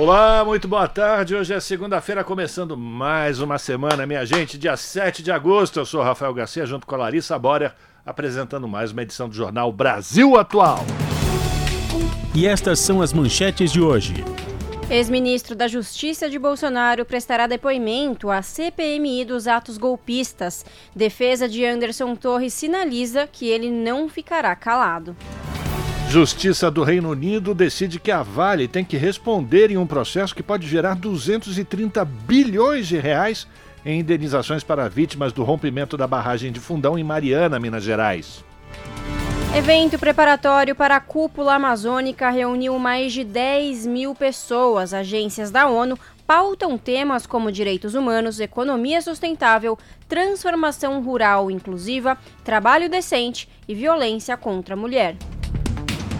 Olá, muito boa tarde. Hoje é segunda-feira, começando mais uma semana, minha gente, dia 7 de agosto. Eu sou Rafael Garcia, junto com a Larissa Borer, apresentando mais uma edição do jornal Brasil Atual. E estas são as manchetes de hoje. Ex-ministro da Justiça de Bolsonaro prestará depoimento à CPMI dos atos golpistas. Defesa de Anderson Torres sinaliza que ele não ficará calado. Justiça do Reino Unido decide que a Vale tem que responder em um processo que pode gerar 230 bilhões de reais em indenizações para vítimas do rompimento da barragem de Fundão em Mariana, Minas Gerais. Evento preparatório para a cúpula amazônica reuniu mais de 10 mil pessoas. Agências da ONU pautam temas como direitos humanos, economia sustentável, transformação rural inclusiva, trabalho decente e violência contra a mulher.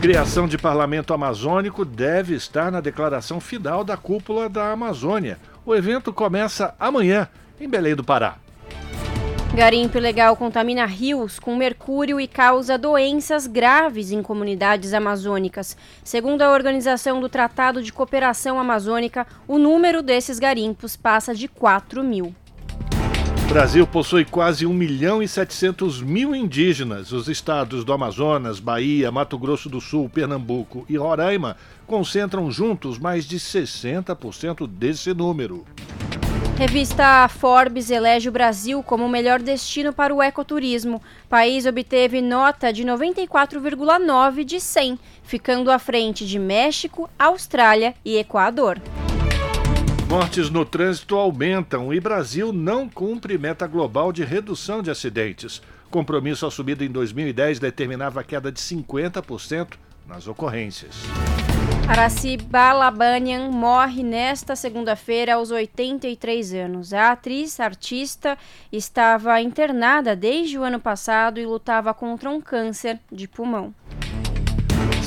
Criação de parlamento amazônico deve estar na declaração final da cúpula da Amazônia. O evento começa amanhã, em Belém do Pará. Garimpo ilegal contamina rios com mercúrio e causa doenças graves em comunidades amazônicas. Segundo a Organização do Tratado de Cooperação Amazônica, o número desses garimpos passa de 4 mil. Brasil possui quase 1 milhão e 700 mil indígenas. Os estados do Amazonas, Bahia, Mato Grosso do Sul, Pernambuco e Roraima concentram juntos mais de 60% desse número. Revista Forbes elege o Brasil como o melhor destino para o ecoturismo. O país obteve nota de 94,9 de 100, ficando à frente de México, Austrália e Equador. Mortes no trânsito aumentam e Brasil não cumpre meta global de redução de acidentes. Compromisso assumido em 2010 determinava a queda de 50% nas ocorrências. Araci Balabanian morre nesta segunda-feira aos 83 anos. A atriz artista estava internada desde o ano passado e lutava contra um câncer de pulmão.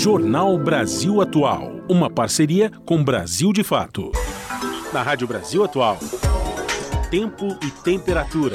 Jornal Brasil Atual, uma parceria com Brasil de Fato. Na Rádio Brasil Atual, tempo e temperatura.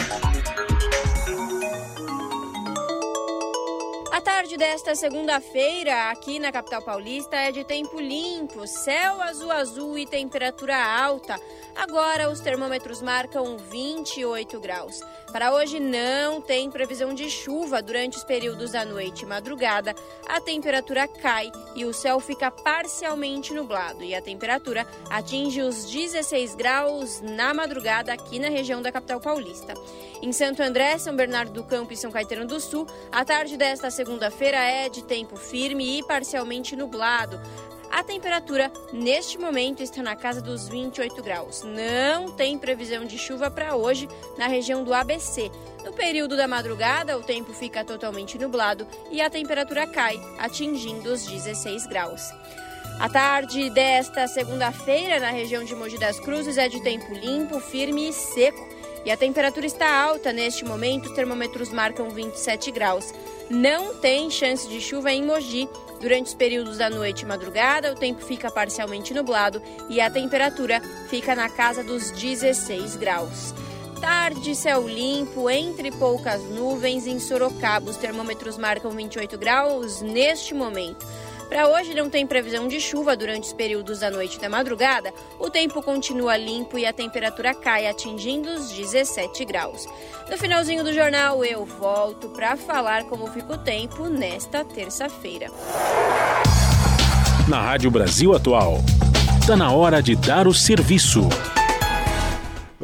A tarde desta segunda-feira, aqui na capital paulista, é de tempo limpo, céu azul azul e temperatura alta. Agora os termômetros marcam 28 graus. Para hoje não tem previsão de chuva durante os períodos da noite e madrugada. A temperatura cai e o céu fica parcialmente nublado e a temperatura atinge os 16 graus na madrugada aqui na região da capital paulista. Em Santo André, São Bernardo do Campo e São Caetano do Sul, a tarde desta segunda-feira é de tempo firme e parcialmente nublado. A temperatura neste momento está na casa dos 28 graus. Não tem previsão de chuva para hoje na região do ABC. No período da madrugada, o tempo fica totalmente nublado e a temperatura cai, atingindo os 16 graus. A tarde desta segunda-feira, na região de Mogi das Cruzes, é de tempo limpo, firme e seco. E a temperatura está alta neste momento, os termômetros marcam 27 graus. Não tem chance de chuva em Mogi. Durante os períodos da noite e madrugada, o tempo fica parcialmente nublado e a temperatura fica na casa dos 16 graus. Tarde, céu limpo, entre poucas nuvens em Sorocaba. Os termômetros marcam 28 graus neste momento. Para hoje não tem previsão de chuva durante os períodos da noite e da madrugada. O tempo continua limpo e a temperatura cai, atingindo os 17 graus. No finalzinho do jornal, eu volto para falar como fica o tempo nesta terça-feira. Na Rádio Brasil Atual, está na hora de dar o serviço.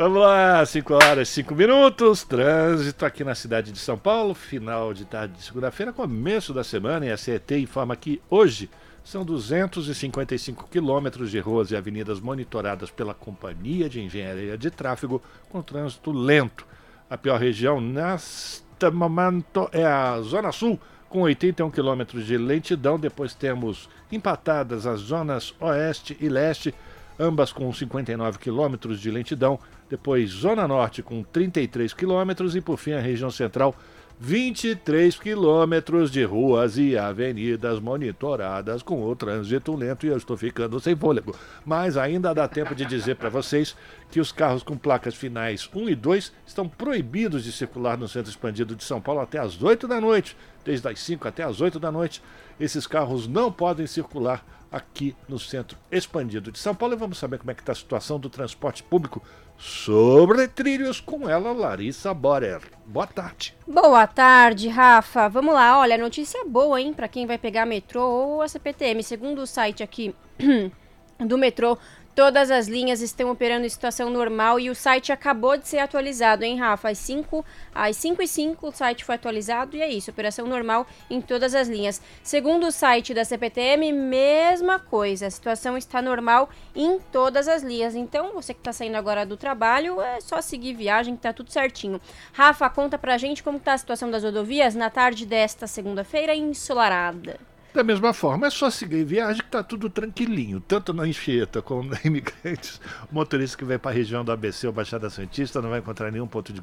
Vamos lá, 5 horas, 5 minutos. Trânsito aqui na cidade de São Paulo, final de tarde de segunda-feira, começo da semana. E a CET informa que hoje são 255 quilômetros de ruas e avenidas monitoradas pela Companhia de Engenharia de Tráfego com trânsito lento. A pior região neste momento é a Zona Sul, com 81 quilômetros de lentidão. Depois temos empatadas as zonas Oeste e Leste, ambas com 59 quilômetros de lentidão depois Zona Norte com 33 quilômetros e por fim a região central 23 quilômetros de ruas e avenidas monitoradas com o trânsito lento e eu estou ficando sem fôlego. Mas ainda dá tempo de dizer para vocês que os carros com placas finais 1 e 2 estão proibidos de circular no centro expandido de São Paulo até às 8 da noite. Desde as 5 até às 8 da noite, esses carros não podem circular aqui no centro expandido de São Paulo. E vamos saber como é que está a situação do transporte público sobre trilhos com ela, Larissa Borer. Boa tarde. Boa tarde, Rafa. Vamos lá, olha, notícia boa, hein, para quem vai pegar metrô ou a CPTM. Segundo o site aqui do metrô, Todas as linhas estão operando em situação normal e o site acabou de ser atualizado, hein, Rafa? Às 5, às 5 e 5 o site foi atualizado e é isso, operação normal em todas as linhas. Segundo o site da CPTM, mesma coisa, a situação está normal em todas as linhas. Então, você que está saindo agora do trabalho, é só seguir viagem que tá tudo certinho. Rafa, conta pra gente como está a situação das rodovias na tarde desta segunda-feira ensolarada. Da mesma forma, é só seguir viagem que está tudo tranquilinho, tanto na Anchieta como na Imigrantes. O motorista que vem para a região do ABC ou Baixada Santista não vai encontrar nenhum ponto de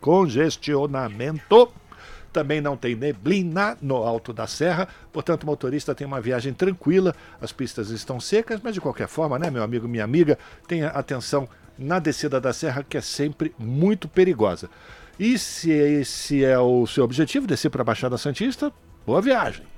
congestionamento. Também não tem neblina no alto da serra, portanto o motorista tem uma viagem tranquila. As pistas estão secas, mas de qualquer forma, né, meu amigo, minha amiga, tenha atenção na descida da serra, que é sempre muito perigosa. E se esse é o seu objetivo, descer para a Baixada Santista, boa viagem.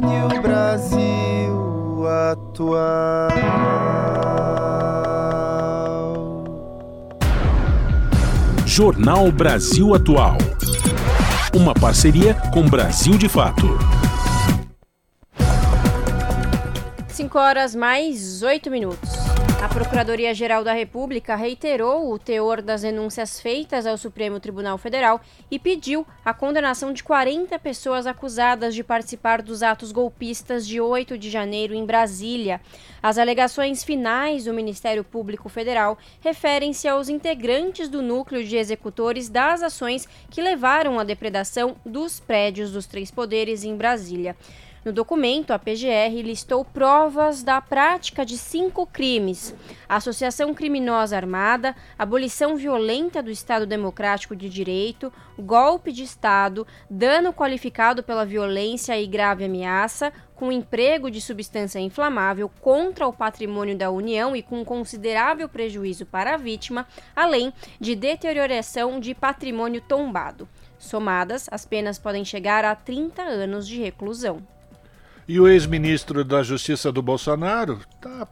Rádio Brasil Atual. Jornal Brasil Atual. Uma parceria com Brasil de Fato. 5 horas mais 8 minutos. A Procuradoria-Geral da República reiterou o teor das denúncias feitas ao Supremo Tribunal Federal e pediu a condenação de 40 pessoas acusadas de participar dos atos golpistas de 8 de janeiro em Brasília. As alegações finais do Ministério Público Federal referem-se aos integrantes do núcleo de executores das ações que levaram à depredação dos prédios dos três poderes em Brasília. No documento, a PGR listou provas da prática de cinco crimes: associação criminosa armada, abolição violenta do Estado Democrático de Direito, golpe de Estado, dano qualificado pela violência e grave ameaça, com emprego de substância inflamável contra o patrimônio da União e com considerável prejuízo para a vítima, além de deterioração de patrimônio tombado. Somadas, as penas podem chegar a 30 anos de reclusão. E o ex-ministro da Justiça do Bolsonaro está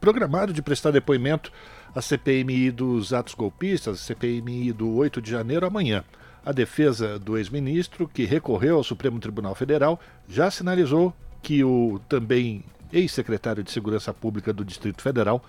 programado de prestar depoimento à CPMI dos atos golpistas, CPMI do 8 de janeiro, amanhã. A defesa do ex-ministro, que recorreu ao Supremo Tribunal Federal, já sinalizou que o também ex-secretário de Segurança Pública do Distrito Federal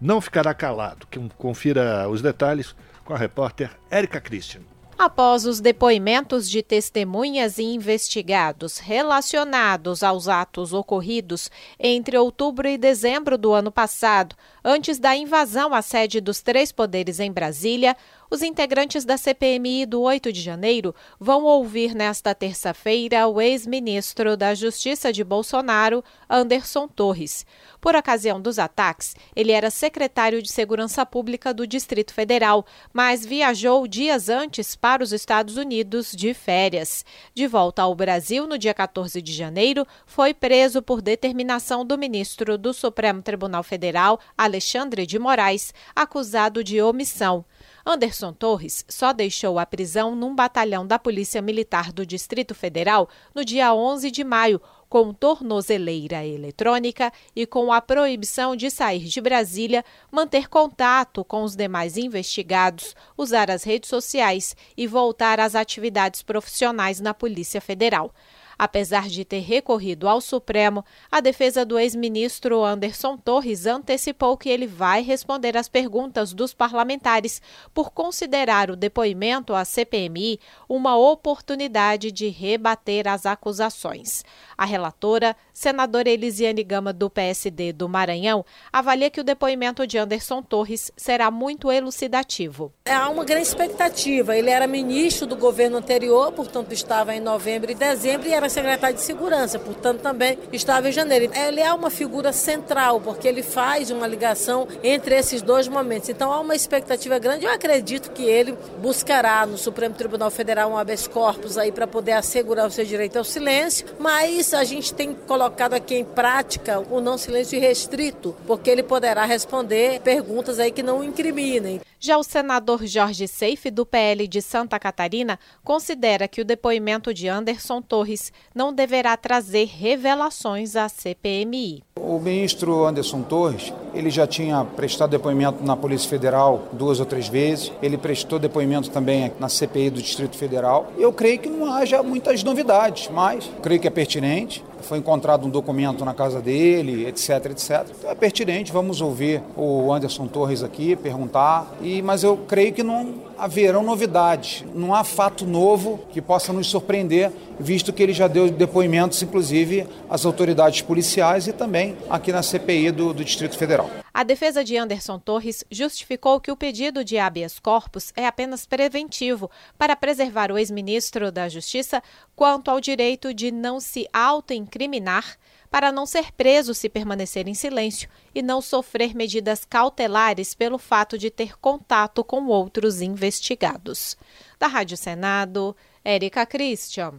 não ficará calado. Confira os detalhes com a repórter Érica Christian após os depoimentos de testemunhas e investigados relacionados aos atos ocorridos entre outubro e dezembro do ano passado, antes da invasão à sede dos três poderes em Brasília, os integrantes da CPMI do 8 de janeiro vão ouvir nesta terça-feira o ex-ministro da Justiça de Bolsonaro, Anderson Torres. Por ocasião dos ataques, ele era secretário de Segurança Pública do Distrito Federal, mas viajou dias antes para os Estados Unidos de férias. De volta ao Brasil no dia 14 de janeiro, foi preso por determinação do ministro do Supremo Tribunal Federal, Alexandre de Moraes, acusado de omissão. Anderson Torres só deixou a prisão num batalhão da Polícia Militar do Distrito Federal no dia 11 de maio, com tornozeleira eletrônica e com a proibição de sair de Brasília, manter contato com os demais investigados, usar as redes sociais e voltar às atividades profissionais na Polícia Federal. Apesar de ter recorrido ao Supremo, a defesa do ex-ministro Anderson Torres antecipou que ele vai responder às perguntas dos parlamentares por considerar o depoimento à CPMI uma oportunidade de rebater as acusações. A relatora, senadora Elisiane Gama, do PSD do Maranhão, avalia que o depoimento de Anderson Torres será muito elucidativo. Há uma grande expectativa. Ele era ministro do governo anterior, portanto, estava em novembro e dezembro e era secretário de Segurança, portanto também estava em janeiro. Ele é uma figura central, porque ele faz uma ligação entre esses dois momentos. Então há uma expectativa grande. Eu acredito que ele buscará no Supremo Tribunal Federal um habeas corpus aí para poder assegurar o seu direito ao silêncio, mas a gente tem colocado aqui em prática o não silêncio restrito, porque ele poderá responder perguntas aí que não o incriminem. Já o senador Jorge Seife, do PL de Santa Catarina, considera que o depoimento de Anderson Torres não deverá trazer revelações à CPMI. O ministro Anderson Torres, ele já tinha prestado depoimento na Polícia Federal duas ou três vezes, ele prestou depoimento também na CPI do Distrito Federal. Eu creio que não haja muitas novidades, mas creio que é pertinente foi encontrado um documento na casa dele, etc, etc. Então é pertinente, vamos ouvir o Anderson Torres aqui, perguntar, e, mas eu creio que não haverão novidades, não há fato novo que possa nos surpreender, visto que ele já deu depoimentos, inclusive, às autoridades policiais e também aqui na CPI do, do Distrito Federal. A defesa de Anderson Torres justificou que o pedido de habeas corpus é apenas preventivo para preservar o ex-ministro da Justiça quanto ao direito de não se autoincriminar, para não ser preso se permanecer em silêncio e não sofrer medidas cautelares pelo fato de ter contato com outros investigados. Da Rádio Senado, Érica Christian.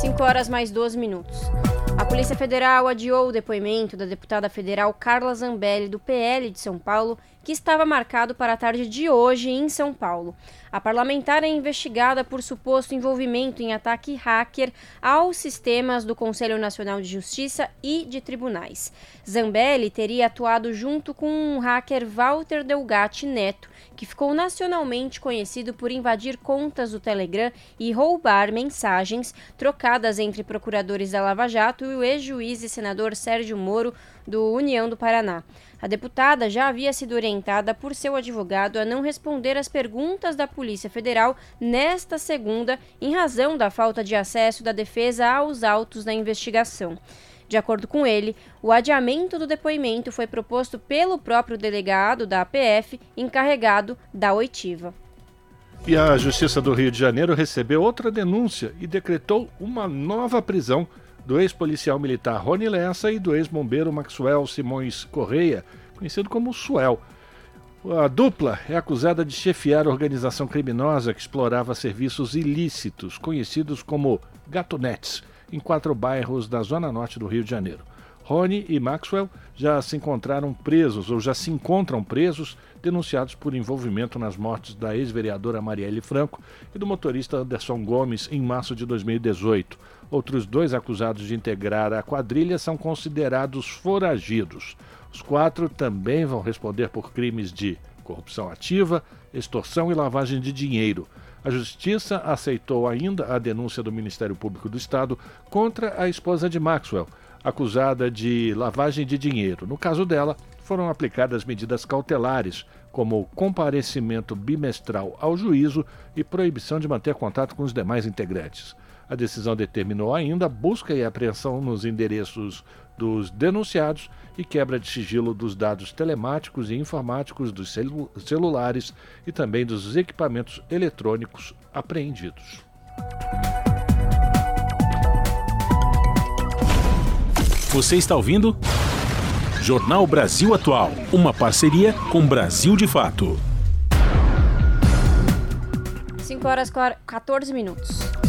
5 horas mais 12 minutos. A Polícia Federal adiou o depoimento da deputada federal Carla Zambelli, do PL de São Paulo, que estava marcado para a tarde de hoje em São Paulo. A parlamentar é investigada por suposto envolvimento em ataque hacker aos sistemas do Conselho Nacional de Justiça e de tribunais. Zambelli teria atuado junto com o hacker Walter Delgatti Neto, que ficou nacionalmente conhecido por invadir contas do Telegram e roubar mensagens trocadas entre procuradores da Lava Jato e o ex-juiz e senador Sérgio Moro, do União do Paraná. A deputada já havia sido orientada por seu advogado a não responder às perguntas da Polícia Federal nesta segunda, em razão da falta de acesso da defesa aos autos da investigação. De acordo com ele, o adiamento do depoimento foi proposto pelo próprio delegado da APF, encarregado da oitiva. E a Justiça do Rio de Janeiro recebeu outra denúncia e decretou uma nova prisão do ex-policial militar Rony Lessa e do ex-bombeiro Maxwell Simões Correia, conhecido como Suel. A dupla é acusada de chefiar organização criminosa que explorava serviços ilícitos, conhecidos como gatonetes, em quatro bairros da zona norte do Rio de Janeiro. Rony e Maxwell já se encontraram presos ou já se encontram presos, denunciados por envolvimento nas mortes da ex-vereadora Marielle Franco e do motorista Anderson Gomes em março de 2018. Outros dois acusados de integrar a quadrilha são considerados foragidos. Os quatro também vão responder por crimes de corrupção ativa, extorsão e lavagem de dinheiro. A Justiça aceitou ainda a denúncia do Ministério Público do Estado contra a esposa de Maxwell, acusada de lavagem de dinheiro. No caso dela, foram aplicadas medidas cautelares, como comparecimento bimestral ao juízo e proibição de manter contato com os demais integrantes. A decisão determinou ainda busca e apreensão nos endereços dos denunciados e quebra de sigilo dos dados telemáticos e informáticos dos celu celulares e também dos equipamentos eletrônicos apreendidos. Você está ouvindo? Jornal Brasil Atual, uma parceria com Brasil de Fato. 5 horas 14 minutos.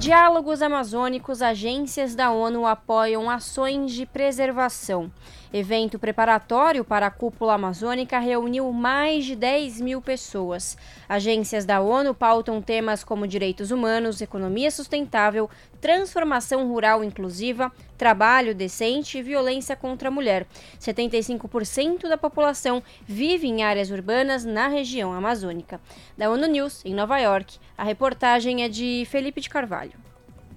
Diálogos amazônicos, agências da ONU apoiam ações de preservação. Evento preparatório para a cúpula amazônica reuniu mais de 10 mil pessoas. Agências da ONU pautam temas como direitos humanos, economia sustentável, transformação rural inclusiva, trabalho decente e violência contra a mulher. 75% da população vive em áreas urbanas na região amazônica. Da ONU News, em Nova York, a reportagem é de Felipe de Carvalho.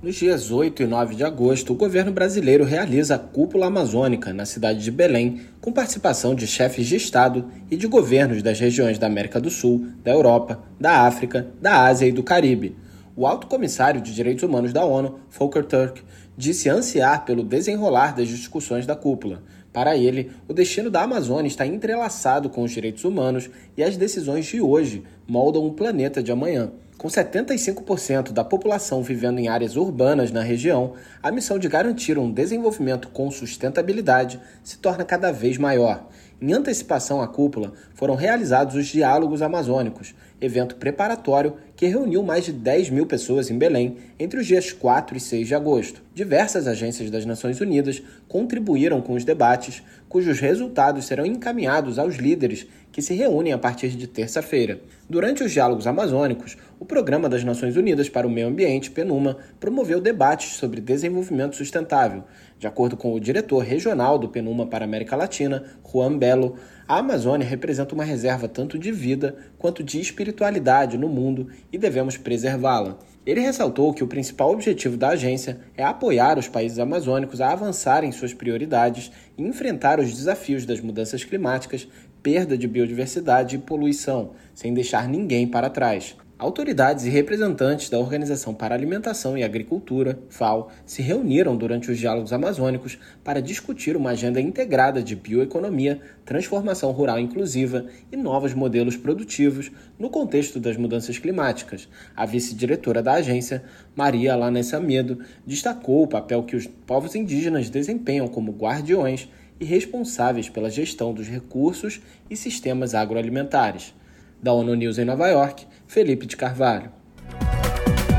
Nos dias 8 e 9 de agosto, o governo brasileiro realiza a Cúpula Amazônica na cidade de Belém, com participação de chefes de Estado e de governos das regiões da América do Sul, da Europa, da África, da Ásia e do Caribe. O alto comissário de Direitos Humanos da ONU, Volker Turk, disse ansiar pelo desenrolar das discussões da cúpula. Para ele, o destino da Amazônia está entrelaçado com os direitos humanos e as decisões de hoje moldam o planeta de amanhã. Com 75% da população vivendo em áreas urbanas na região, a missão de garantir um desenvolvimento com sustentabilidade se torna cada vez maior. Em antecipação à cúpula, foram realizados os Diálogos Amazônicos, evento preparatório que reuniu mais de 10 mil pessoas em Belém entre os dias 4 e 6 de agosto. Diversas agências das Nações Unidas contribuíram com os debates, cujos resultados serão encaminhados aos líderes que se reúnem a partir de terça-feira. Durante os diálogos amazônicos, o Programa das Nações Unidas para o Meio Ambiente, PNUMA, promoveu debates sobre desenvolvimento sustentável. De acordo com o diretor regional do PNUMA para a América Latina, Juan Belo, a Amazônia representa uma reserva tanto de vida quanto de espiritualidade no mundo e devemos preservá-la. Ele ressaltou que o principal objetivo da agência é apoiar os países amazônicos a avançar em suas prioridades e enfrentar os desafios das mudanças climáticas, perda de biodiversidade e poluição, sem deixar ninguém para trás. Autoridades e representantes da Organização para Alimentação e Agricultura, FAO, se reuniram durante os diálogos amazônicos para discutir uma agenda integrada de bioeconomia, transformação rural inclusiva e novos modelos produtivos no contexto das mudanças climáticas. A vice-diretora da agência, Maria Lanessa Medo, destacou o papel que os povos indígenas desempenham como guardiões e responsáveis pela gestão dos recursos e sistemas agroalimentares. Da ONU News em Nova York, Felipe de Carvalho.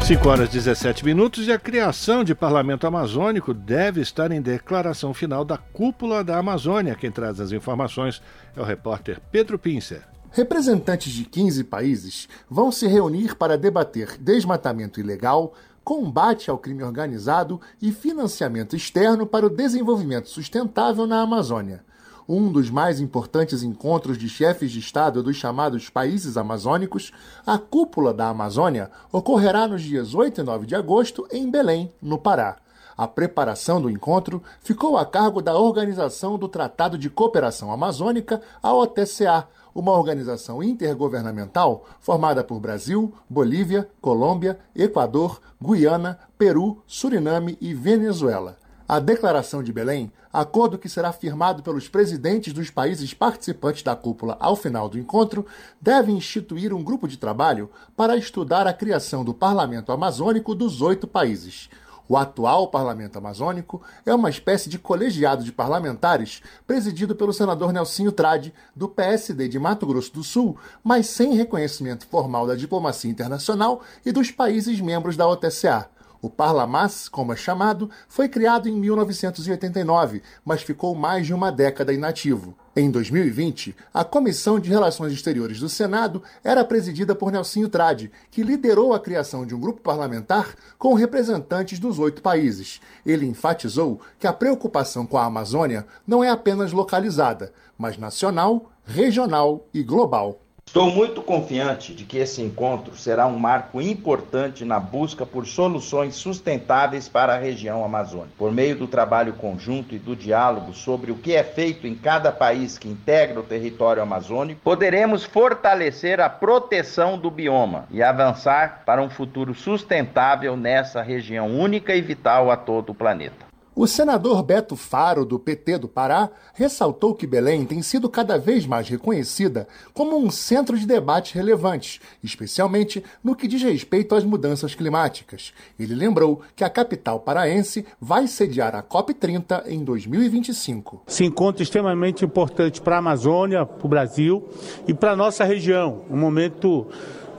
5 horas e 17 minutos e a criação de parlamento amazônico deve estar em declaração final da cúpula da Amazônia. Quem traz as informações é o repórter Pedro Pincer. Representantes de 15 países vão se reunir para debater desmatamento ilegal, combate ao crime organizado e financiamento externo para o desenvolvimento sustentável na Amazônia um dos mais importantes encontros de chefes de Estado dos chamados países amazônicos, a Cúpula da Amazônia ocorrerá nos dias 8 e 9 de agosto em Belém, no Pará. A preparação do encontro ficou a cargo da Organização do Tratado de Cooperação Amazônica, a OTCA, uma organização intergovernamental formada por Brasil, Bolívia, Colômbia, Equador, Guiana, Peru, Suriname e Venezuela. A Declaração de Belém, acordo que será firmado pelos presidentes dos países participantes da cúpula ao final do encontro, deve instituir um grupo de trabalho para estudar a criação do Parlamento Amazônico dos oito países. O atual Parlamento Amazônico é uma espécie de colegiado de parlamentares presidido pelo senador Nelsinho Trade, do PSD de Mato Grosso do Sul, mas sem reconhecimento formal da diplomacia internacional e dos países membros da OTCA. O Parlamas, como é chamado, foi criado em 1989, mas ficou mais de uma década inativo. Em 2020, a Comissão de Relações Exteriores do Senado era presidida por Nelsinho Trade, que liderou a criação de um grupo parlamentar com representantes dos oito países. Ele enfatizou que a preocupação com a Amazônia não é apenas localizada, mas nacional, regional e global. Estou muito confiante de que esse encontro será um marco importante na busca por soluções sustentáveis para a região amazônica. Por meio do trabalho conjunto e do diálogo sobre o que é feito em cada país que integra o território amazônico, poderemos fortalecer a proteção do bioma e avançar para um futuro sustentável nessa região única e vital a todo o planeta. O senador Beto Faro, do PT do Pará, ressaltou que Belém tem sido cada vez mais reconhecida como um centro de debates relevantes, especialmente no que diz respeito às mudanças climáticas. Ele lembrou que a capital paraense vai sediar a COP30 em 2025. Esse encontro é extremamente importante para a Amazônia, para o Brasil e para a nossa região. Um momento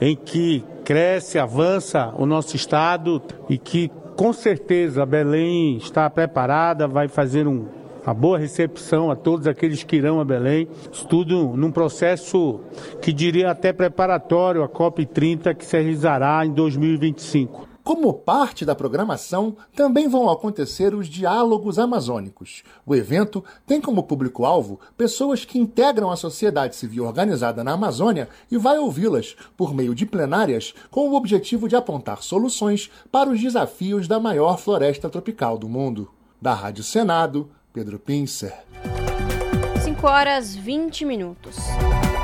em que cresce, avança o nosso estado e que com certeza Belém está preparada, vai fazer um a boa recepção a todos aqueles que irão a Belém. Isso tudo num processo que diria até preparatório à COP30 que se realizará em 2025. Como parte da programação, também vão acontecer os Diálogos Amazônicos. O evento tem como público-alvo pessoas que integram a sociedade civil organizada na Amazônia e vai ouvi-las por meio de plenárias com o objetivo de apontar soluções para os desafios da maior floresta tropical do mundo. Da Rádio Senado, Pedro Pincer. 5 horas 20 minutos.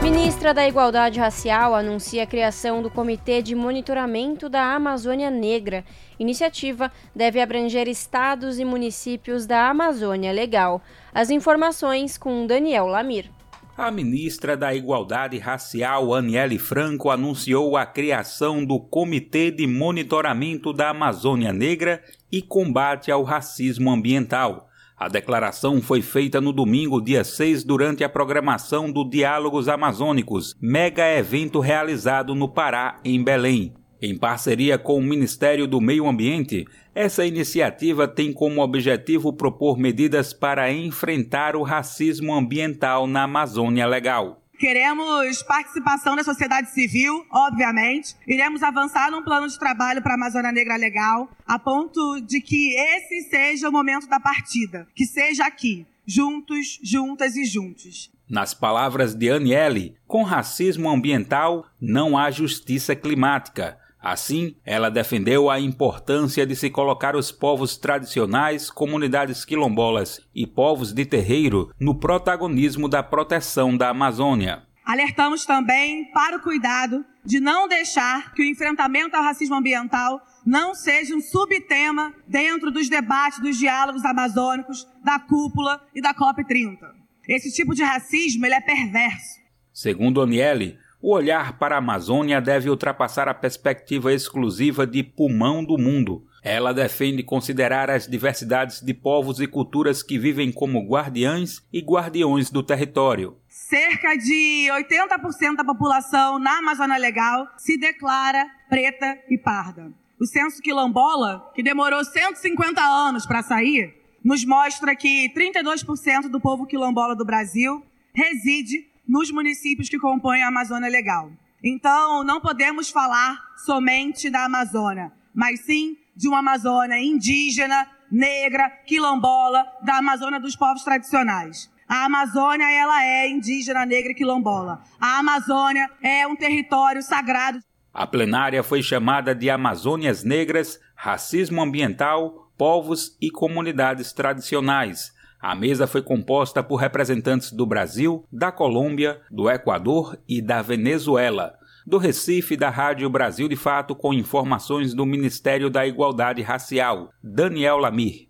Ministra da Igualdade Racial anuncia a criação do Comitê de Monitoramento da Amazônia Negra. Iniciativa deve abranger estados e municípios da Amazônia Legal. As informações com Daniel Lamir. A ministra da Igualdade Racial, Aniele Franco, anunciou a criação do Comitê de Monitoramento da Amazônia Negra e Combate ao Racismo Ambiental. A declaração foi feita no domingo, dia 6, durante a programação do Diálogos Amazônicos, mega evento realizado no Pará, em Belém. Em parceria com o Ministério do Meio Ambiente, essa iniciativa tem como objetivo propor medidas para enfrentar o racismo ambiental na Amazônia Legal. Queremos participação da sociedade civil, obviamente. Iremos avançar num plano de trabalho para a Amazônia Negra Legal, a ponto de que esse seja o momento da partida, que seja aqui, juntos, juntas e juntos. Nas palavras de Aniele, com racismo ambiental não há justiça climática. Assim, ela defendeu a importância de se colocar os povos tradicionais, comunidades quilombolas e povos de terreiro no protagonismo da proteção da Amazônia. Alertamos também para o cuidado de não deixar que o enfrentamento ao racismo ambiental não seja um subtema dentro dos debates dos diálogos amazônicos, da cúpula e da COP30. Esse tipo de racismo ele é perverso. Segundo Aniele, o olhar para a Amazônia deve ultrapassar a perspectiva exclusiva de pulmão do mundo. Ela defende considerar as diversidades de povos e culturas que vivem como guardiães e guardiões do território. Cerca de 80% da população na Amazônia Legal se declara preta e parda. O censo quilombola, que demorou 150 anos para sair, nos mostra que 32% do povo quilombola do Brasil reside nos municípios que compõem a Amazônia Legal. Então, não podemos falar somente da Amazônia, mas sim de uma Amazônia indígena, negra, quilombola, da Amazônia dos povos tradicionais. A Amazônia, ela é indígena, negra e quilombola. A Amazônia é um território sagrado. A plenária foi chamada de Amazônias Negras, Racismo Ambiental, Povos e Comunidades Tradicionais, a mesa foi composta por representantes do Brasil, da Colômbia, do Equador e da Venezuela. Do Recife, da Rádio Brasil de Fato, com informações do Ministério da Igualdade Racial, Daniel Lamir.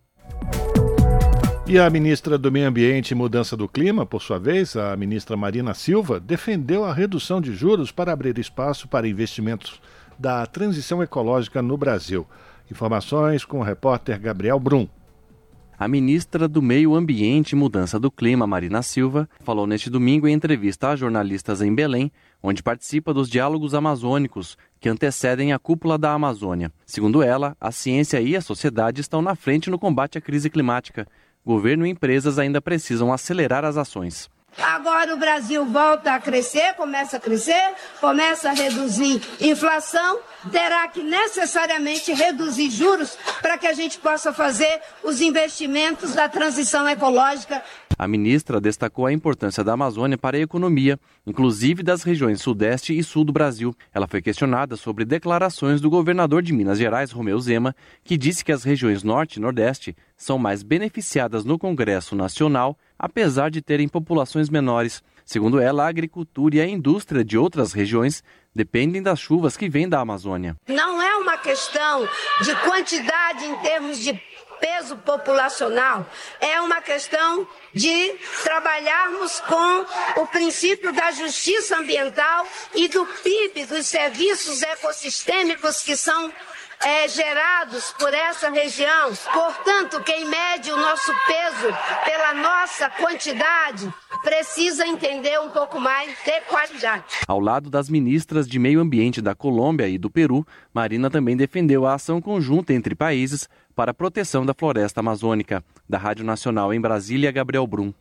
E a ministra do Meio Ambiente e Mudança do Clima, por sua vez, a ministra Marina Silva, defendeu a redução de juros para abrir espaço para investimentos da transição ecológica no Brasil. Informações com o repórter Gabriel Brum. A ministra do Meio Ambiente e Mudança do Clima, Marina Silva, falou neste domingo em entrevista a jornalistas em Belém, onde participa dos diálogos amazônicos que antecedem a cúpula da Amazônia. Segundo ela, a ciência e a sociedade estão na frente no combate à crise climática. Governo e empresas ainda precisam acelerar as ações. Agora o Brasil volta a crescer, começa a crescer, começa a reduzir inflação, terá que necessariamente reduzir juros para que a gente possa fazer os investimentos da transição ecológica. A ministra destacou a importância da Amazônia para a economia, inclusive das regiões Sudeste e Sul do Brasil. Ela foi questionada sobre declarações do governador de Minas Gerais, Romeu Zema, que disse que as regiões Norte e Nordeste são mais beneficiadas no Congresso Nacional, apesar de terem populações menores. Segundo ela, a agricultura e a indústria de outras regiões dependem das chuvas que vêm da Amazônia. Não é uma questão de quantidade em termos de peso populacional, é uma questão de trabalharmos com o princípio da justiça ambiental e do PIB, dos serviços ecossistêmicos que são é, gerados por essa região. Portanto, quem mede o nosso peso pela nossa quantidade precisa entender um pouco mais de qualidade. Ao lado das ministras de Meio Ambiente da Colômbia e do Peru, Marina também defendeu a ação conjunta entre países para a proteção da floresta amazônica. Da Rádio Nacional em Brasília, Gabriel Brum.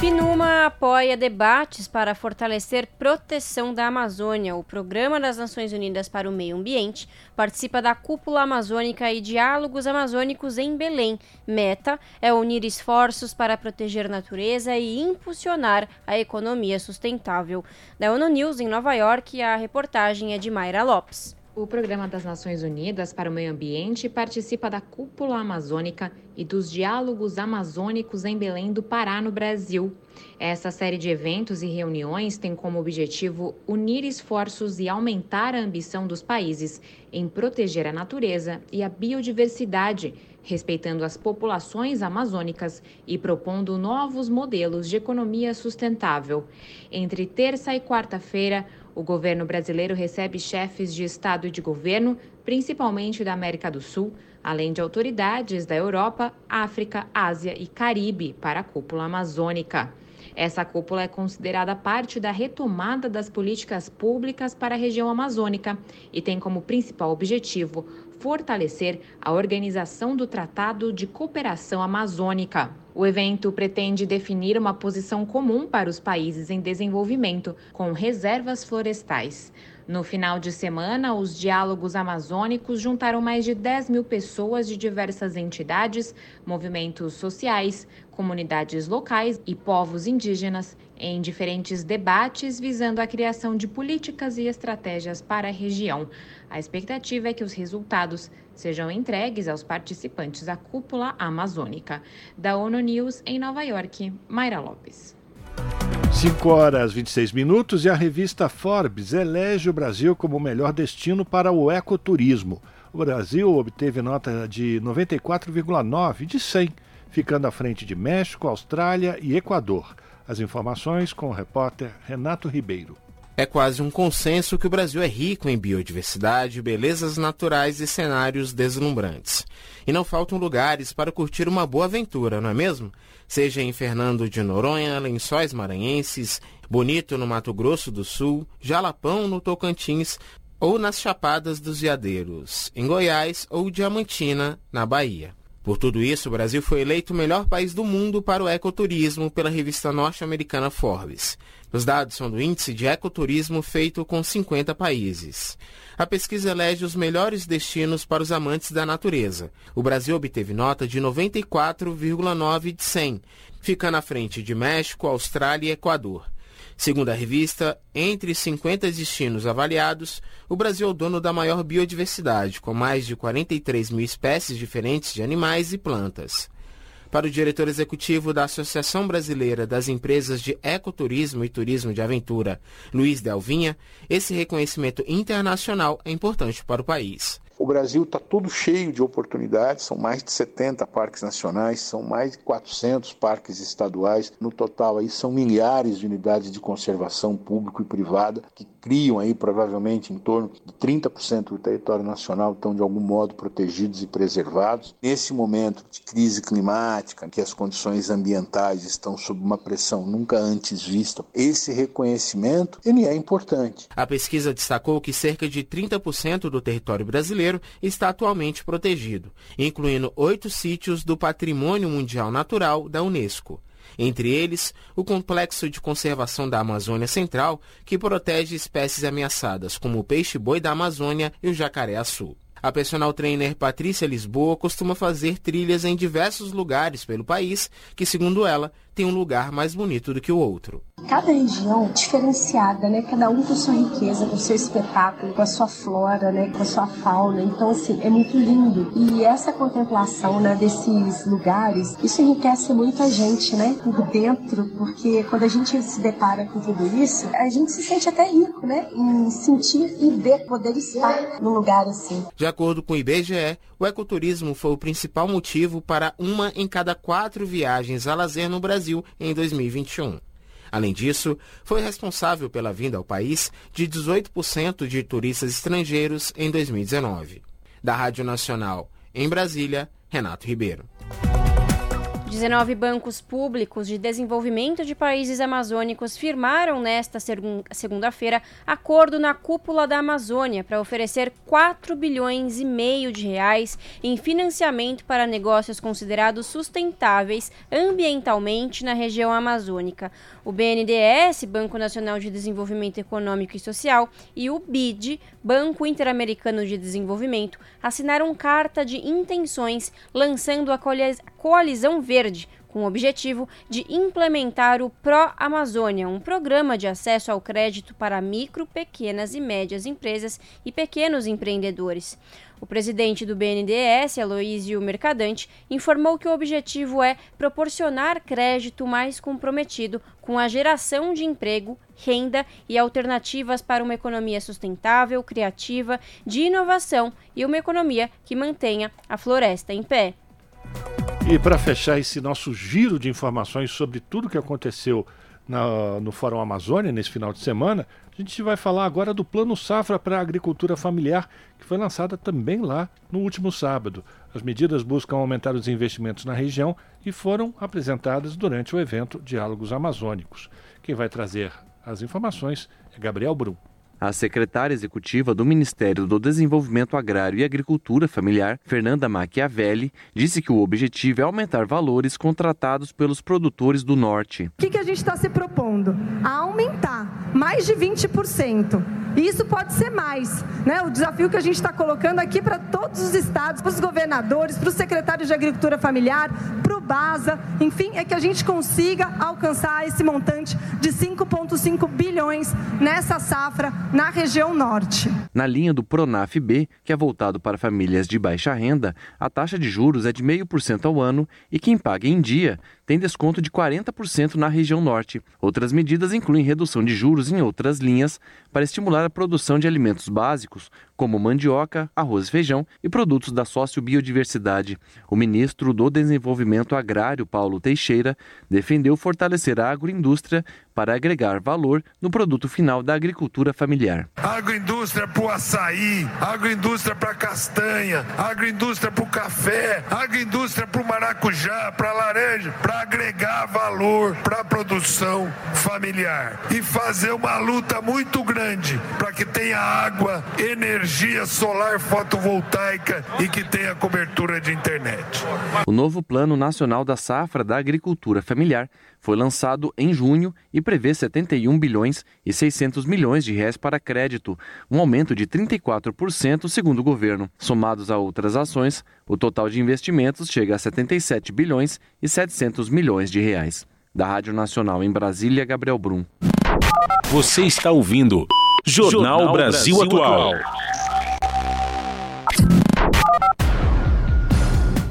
PNUMA apoia debates para fortalecer proteção da Amazônia. O Programa das Nações Unidas para o Meio Ambiente participa da Cúpula Amazônica e Diálogos Amazônicos em Belém. Meta é unir esforços para proteger natureza e impulsionar a economia sustentável. Da ONU News em Nova York, a reportagem é de Mayra Lopes. O Programa das Nações Unidas para o Meio Ambiente participa da Cúpula Amazônica e dos Diálogos Amazônicos em Belém do Pará, no Brasil. Essa série de eventos e reuniões tem como objetivo unir esforços e aumentar a ambição dos países em proteger a natureza e a biodiversidade, respeitando as populações amazônicas e propondo novos modelos de economia sustentável. Entre terça e quarta-feira, o governo brasileiro recebe chefes de Estado e de governo, principalmente da América do Sul, além de autoridades da Europa, África, Ásia e Caribe, para a cúpula amazônica. Essa cúpula é considerada parte da retomada das políticas públicas para a região amazônica e tem como principal objetivo fortalecer a organização do Tratado de Cooperação Amazônica. O evento pretende definir uma posição comum para os países em desenvolvimento com reservas florestais. No final de semana, os diálogos amazônicos juntaram mais de 10 mil pessoas de diversas entidades, movimentos sociais, comunidades locais e povos indígenas em diferentes debates visando a criação de políticas e estratégias para a região. A expectativa é que os resultados sejam entregues aos participantes da cúpula amazônica. Da ONU News em Nova York, Mayra Lopes. 5 horas 26 minutos e a revista Forbes elege o Brasil como o melhor destino para o ecoturismo. O Brasil obteve nota de 94,9 de 100, ficando à frente de México, Austrália e Equador. As informações com o repórter Renato Ribeiro. É quase um consenso que o Brasil é rico em biodiversidade, belezas naturais e cenários deslumbrantes. E não faltam lugares para curtir uma boa aventura, não é mesmo? Seja em Fernando de Noronha, Lençóis Maranhenses, Bonito no Mato Grosso do Sul, Jalapão no Tocantins ou nas Chapadas dos Veadeiros, em Goiás ou Diamantina, na Bahia. Por tudo isso, o Brasil foi eleito o melhor país do mundo para o ecoturismo pela revista norte-americana Forbes. Os dados são do Índice de Ecoturismo feito com 50 países. A pesquisa elege os melhores destinos para os amantes da natureza. O Brasil obteve nota de 94,9 de 100, ficando à frente de México, Austrália e Equador. Segundo a revista, entre 50 destinos avaliados, o Brasil é o dono da maior biodiversidade, com mais de 43 mil espécies diferentes de animais e plantas. Para o diretor executivo da Associação Brasileira das Empresas de Ecoturismo e Turismo de Aventura, Luiz Delvinha, esse reconhecimento internacional é importante para o país. O Brasil está todo cheio de oportunidades, são mais de 70 parques nacionais, são mais de 400 parques estaduais. No total, aí são milhares de unidades de conservação público e privada que criam aí provavelmente em torno de 30% do território nacional estão de algum modo protegidos e preservados. Nesse momento de crise climática, que as condições ambientais estão sob uma pressão nunca antes vista, esse reconhecimento ele é importante. A pesquisa destacou que cerca de 30% do território brasileiro está atualmente protegido, incluindo oito sítios do Patrimônio Mundial Natural da Unesco. Entre eles, o Complexo de Conservação da Amazônia Central, que protege espécies ameaçadas como o peixe-boi da Amazônia e o jacaré-açu. A personal trainer Patrícia Lisboa costuma fazer trilhas em diversos lugares pelo país, que, segundo ela, tem um lugar mais bonito do que o outro. Cada região diferenciada, né? Cada um com sua riqueza, com seu espetáculo, com a sua flora, né? Com a sua fauna. Então, assim, é muito lindo. E essa contemplação, né? Desses lugares, isso enriquece muito a gente, né? Por dentro, porque quando a gente se depara com tudo isso, a gente se sente até rico, né? Em sentir e ver, poder estar num lugar assim. De acordo com o IBGE, o ecoturismo foi o principal motivo para uma em cada quatro viagens a lazer no Brasil em 2021. Além disso, foi responsável pela vinda ao país de 18% de turistas estrangeiros em 2019. Da Rádio Nacional, em Brasília, Renato Ribeiro. 19 bancos públicos de desenvolvimento de países amazônicos firmaram nesta segunda-feira acordo na cúpula da Amazônia para oferecer 4 bilhões e meio de reais em financiamento para negócios considerados sustentáveis ambientalmente na região amazônica. O BNDES, Banco Nacional de Desenvolvimento Econômico e Social, e o BID, Banco Interamericano de Desenvolvimento, assinaram carta de intenções lançando a Coalizão Verde, com o objetivo de implementar o Pro Amazônia, um programa de acesso ao crédito para micro, pequenas e médias empresas e pequenos empreendedores. O presidente do BNDES, Aloísio Mercadante, informou que o objetivo é proporcionar crédito mais comprometido com a geração de emprego, renda e alternativas para uma economia sustentável, criativa, de inovação e uma economia que mantenha a floresta em pé. E para fechar esse nosso giro de informações sobre tudo que aconteceu na, no Fórum Amazônia nesse final de semana, a gente vai falar agora do Plano Safra para a Agricultura Familiar, que foi lançada também lá no último sábado. As medidas buscam aumentar os investimentos na região e foram apresentadas durante o evento Diálogos Amazônicos. Quem vai trazer as informações é Gabriel Brum. A secretária executiva do Ministério do Desenvolvimento Agrário e Agricultura Familiar, Fernanda Machiavelli, disse que o objetivo é aumentar valores contratados pelos produtores do Norte. O que, que a gente está se propondo? A aumentar mais de 20%. E isso pode ser mais. Né? O desafio que a gente está colocando aqui para todos os estados, para os governadores, para os secretários de Agricultura Familiar, para o BASA, enfim, é que a gente consiga alcançar esse montante de 5,5 bilhões nessa safra na região norte. Na linha do Pronaf B, que é voltado para famílias de baixa renda, a taxa de juros é de 0,5% ao ano e quem paga em dia tem desconto de 40% na região norte. Outras medidas incluem redução de juros em outras linhas para estimular a produção de alimentos básicos, como mandioca, arroz e feijão e produtos da sociobiodiversidade. O ministro do Desenvolvimento Agrário, Paulo Teixeira, defendeu fortalecer a agroindústria para agregar valor no produto final da agricultura familiar. Agroindústria para o açaí, agroindústria para castanha, agroindústria para o café, agroindústria para o maracujá, para a laranja, para agregar valor para a produção familiar e fazer uma luta muito grande para que tenha água, energia solar fotovoltaica e que tenha cobertura de internet. O novo Plano Nacional da Safra da Agricultura Familiar foi lançado em junho e prevê 71 bilhões e 600 milhões de reais para crédito, um aumento de 34% segundo o governo. Somados a outras ações, o total de investimentos chega a 77 bilhões e 700 milhões de reais. Da Rádio Nacional em Brasília, Gabriel Brum. Você está ouvindo Jornal, Jornal Brasil, Brasil Atual.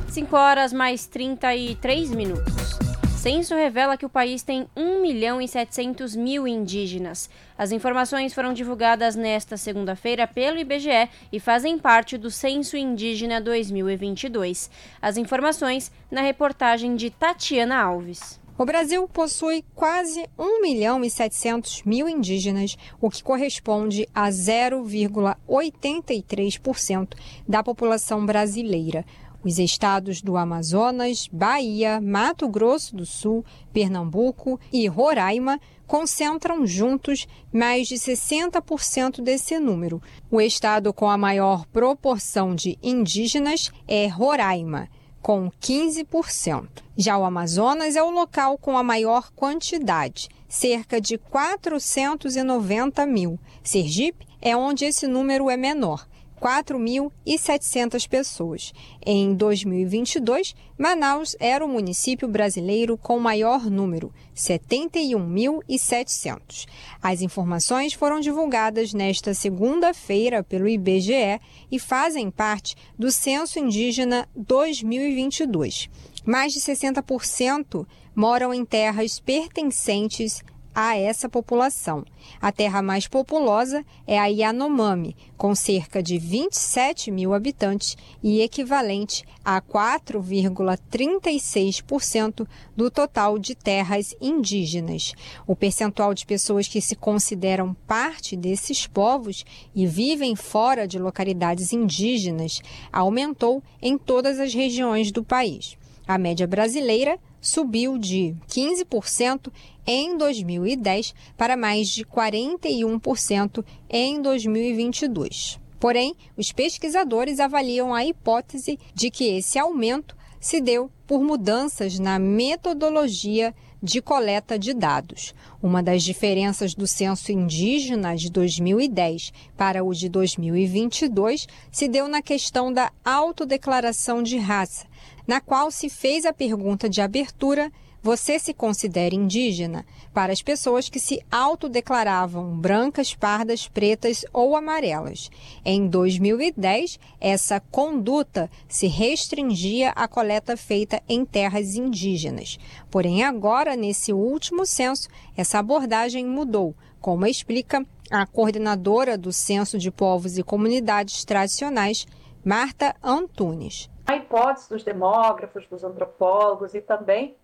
5 horas mais 33 minutos. Censo revela que o país tem 1 milhão e 700 mil indígenas. As informações foram divulgadas nesta segunda-feira pelo IBGE e fazem parte do Censo Indígena 2022. As informações na reportagem de Tatiana Alves. O Brasil possui quase 1 milhão e 700 mil indígenas, o que corresponde a 0,83% da população brasileira. Os estados do Amazonas, Bahia, Mato Grosso do Sul, Pernambuco e Roraima concentram juntos mais de 60% desse número. O estado com a maior proporção de indígenas é Roraima, com 15%. Já o Amazonas é o local com a maior quantidade, cerca de 490 mil. Sergipe é onde esse número é menor, 4.700 pessoas. Em 2022, Manaus era o município brasileiro com maior número, 71.700. As informações foram divulgadas nesta segunda-feira pelo IBGE e fazem parte do Censo Indígena 2022. Mais de 60% moram em terras pertencentes a essa população. A terra mais populosa é a Yanomami, com cerca de 27 mil habitantes e equivalente a 4,36% do total de terras indígenas. O percentual de pessoas que se consideram parte desses povos e vivem fora de localidades indígenas aumentou em todas as regiões do país. A média brasileira subiu de 15% em 2010 para mais de 41% em 2022. Porém, os pesquisadores avaliam a hipótese de que esse aumento se deu por mudanças na metodologia de coleta de dados. Uma das diferenças do censo indígena de 2010 para o de 2022 se deu na questão da autodeclaração de raça, na qual se fez a pergunta de abertura: Você se considera indígena? para as pessoas que se autodeclaravam brancas, pardas, pretas ou amarelas. Em 2010, essa conduta se restringia à coleta feita em terras indígenas. Porém, agora, nesse último censo, essa abordagem mudou, como explica a coordenadora do Censo de Povos e Comunidades Tradicionais, Marta Antunes. A hipótese dos demógrafos, dos antropólogos e também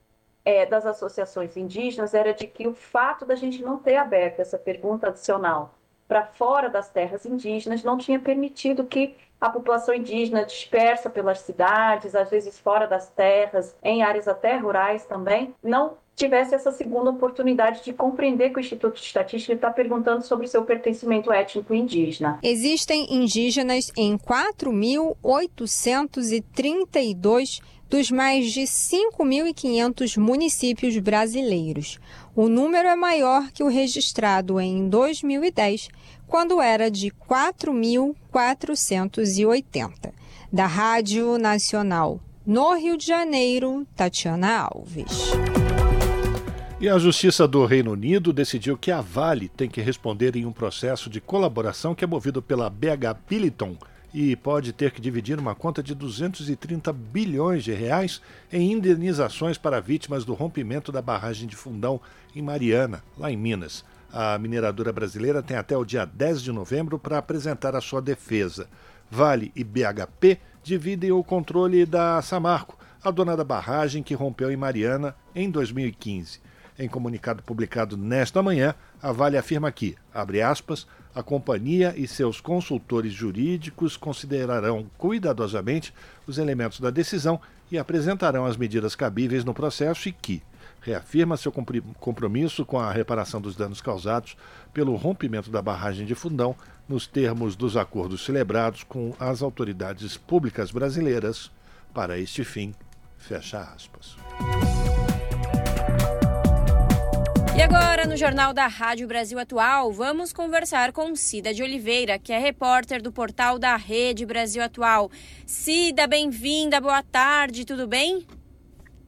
é, das associações indígenas era de que o fato da gente não ter aberto essa pergunta adicional para fora das terras indígenas não tinha permitido que a população indígena dispersa pelas cidades, às vezes fora das terras, em áreas até rurais também, não tivesse essa segunda oportunidade de compreender que o Instituto de Estatística está perguntando sobre seu pertencimento étnico indígena. Existem indígenas em 4.832 dos mais de 5.500 municípios brasileiros. O número é maior que o registrado em 2010, quando era de 4.480. Da Rádio Nacional, no Rio de Janeiro, Tatiana Alves. E a Justiça do Reino Unido decidiu que a Vale tem que responder em um processo de colaboração que é movido pela BH Billiton e pode ter que dividir uma conta de 230 bilhões de reais em indenizações para vítimas do rompimento da barragem de Fundão em Mariana, lá em Minas. A mineradora brasileira tem até o dia 10 de novembro para apresentar a sua defesa. Vale e BHP dividem o controle da Samarco, a dona da barragem que rompeu em Mariana em 2015. Em comunicado publicado nesta manhã, a Vale afirma que, abre aspas, a companhia e seus consultores jurídicos considerarão cuidadosamente os elementos da decisão e apresentarão as medidas cabíveis no processo e que reafirma seu compromisso com a reparação dos danos causados pelo rompimento da barragem de Fundão nos termos dos acordos celebrados com as autoridades públicas brasileiras para este fim. Fecha aspas. E agora, no Jornal da Rádio Brasil Atual, vamos conversar com Cida de Oliveira, que é repórter do portal da Rede Brasil Atual. Cida, bem-vinda, boa tarde, tudo bem?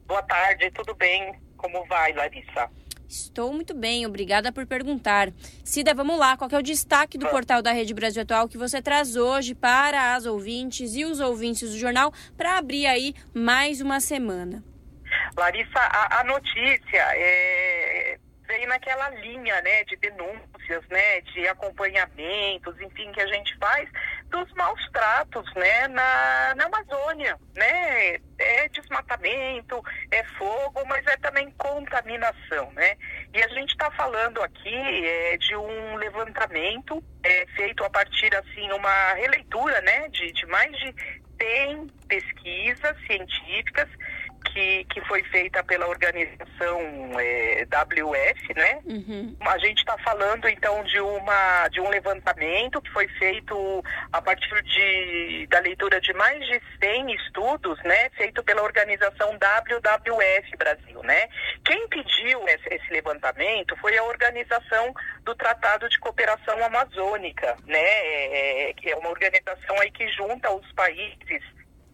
Boa tarde, tudo bem? Como vai, Larissa? Estou muito bem, obrigada por perguntar. Cida, vamos lá, qual é o destaque do portal da Rede Brasil Atual que você traz hoje para as ouvintes e os ouvintes do jornal para abrir aí mais uma semana? Larissa, a, a notícia é veio naquela linha, né, de denúncias, né, de acompanhamentos, enfim, que a gente faz dos maus tratos, né, na, na Amazônia, né, é desmatamento, é fogo, mas é também contaminação, né, e a gente está falando aqui é, de um levantamento é, feito a partir, assim, uma releitura, né, de, de mais de 100 pesquisas científicas que, que foi feita pela organização é, WF, né? Uhum. A gente está falando então de uma de um levantamento que foi feito a partir de, da leitura de mais de 100 estudos, né? Feito pela organização WWF Brasil, né? Quem pediu esse, esse levantamento foi a organização do Tratado de Cooperação Amazônica, né? É, é que é uma organização aí que junta os países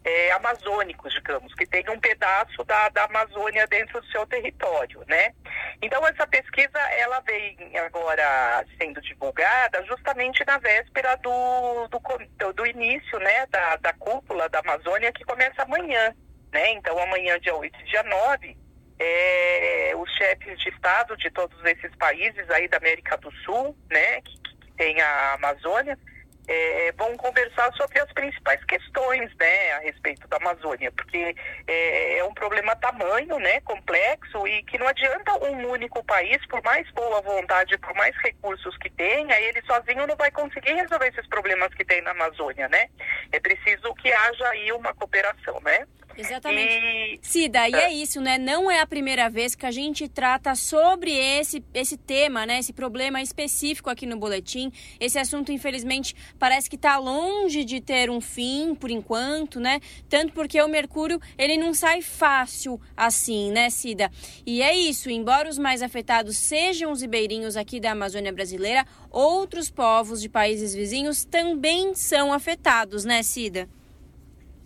é, amazônicos, digamos, que tem um pedaço da, da Amazônia dentro do seu território, né? Então essa pesquisa ela vem agora sendo divulgada justamente na véspera do, do, do início, né, da, da cúpula da Amazônia que começa amanhã, né? Então amanhã, dia 8 e dia 9, é, os chefes de Estado de todos esses países aí da América do Sul, né, que, que tem a Amazônia, é, vão conversar sobre as principais questões né, a respeito da Amazônia, porque é, é, um problema tamanho, né, complexo, e que não adianta um único país, por mais boa vontade, por mais recursos que tenha, ele sozinho não vai conseguir resolver esses problemas que tem na Amazônia, né? É preciso que haja aí uma cooperação, né? Exatamente. E... Cida, e é. isso, né? Não é a primeira vez que a gente trata sobre esse, esse tema, né? Esse problema específico aqui no boletim. Esse assunto, infelizmente, parece que está longe de ter um fim, por enquanto, né? Tanto porque o mercúrio, ele não sai fácil assim, né, Cida? E é isso, embora os mais afetados sejam os ribeirinhos aqui da Amazônia brasileira, outros povos de países vizinhos também são afetados, né, Cida?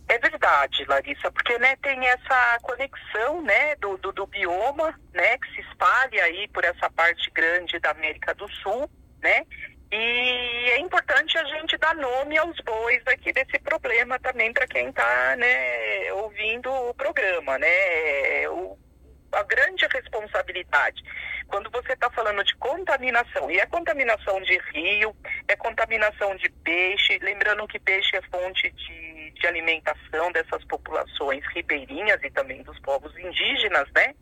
É verdade, Larissa, porque né, tem essa conexão né, do, do, do, bioma né, que se espalha aí por essa parte grande da América do Sul, né? E é importante a gente dar nome aos bois aqui desse problema também para quem está né, ouvindo o programa, né? O, a grande responsabilidade quando você está falando de contaminação, e é contaminação de rio, é contaminação de peixe, lembrando que peixe é fonte de de alimentação dessas populações ribeirinhas e também dos povos indígenas, né?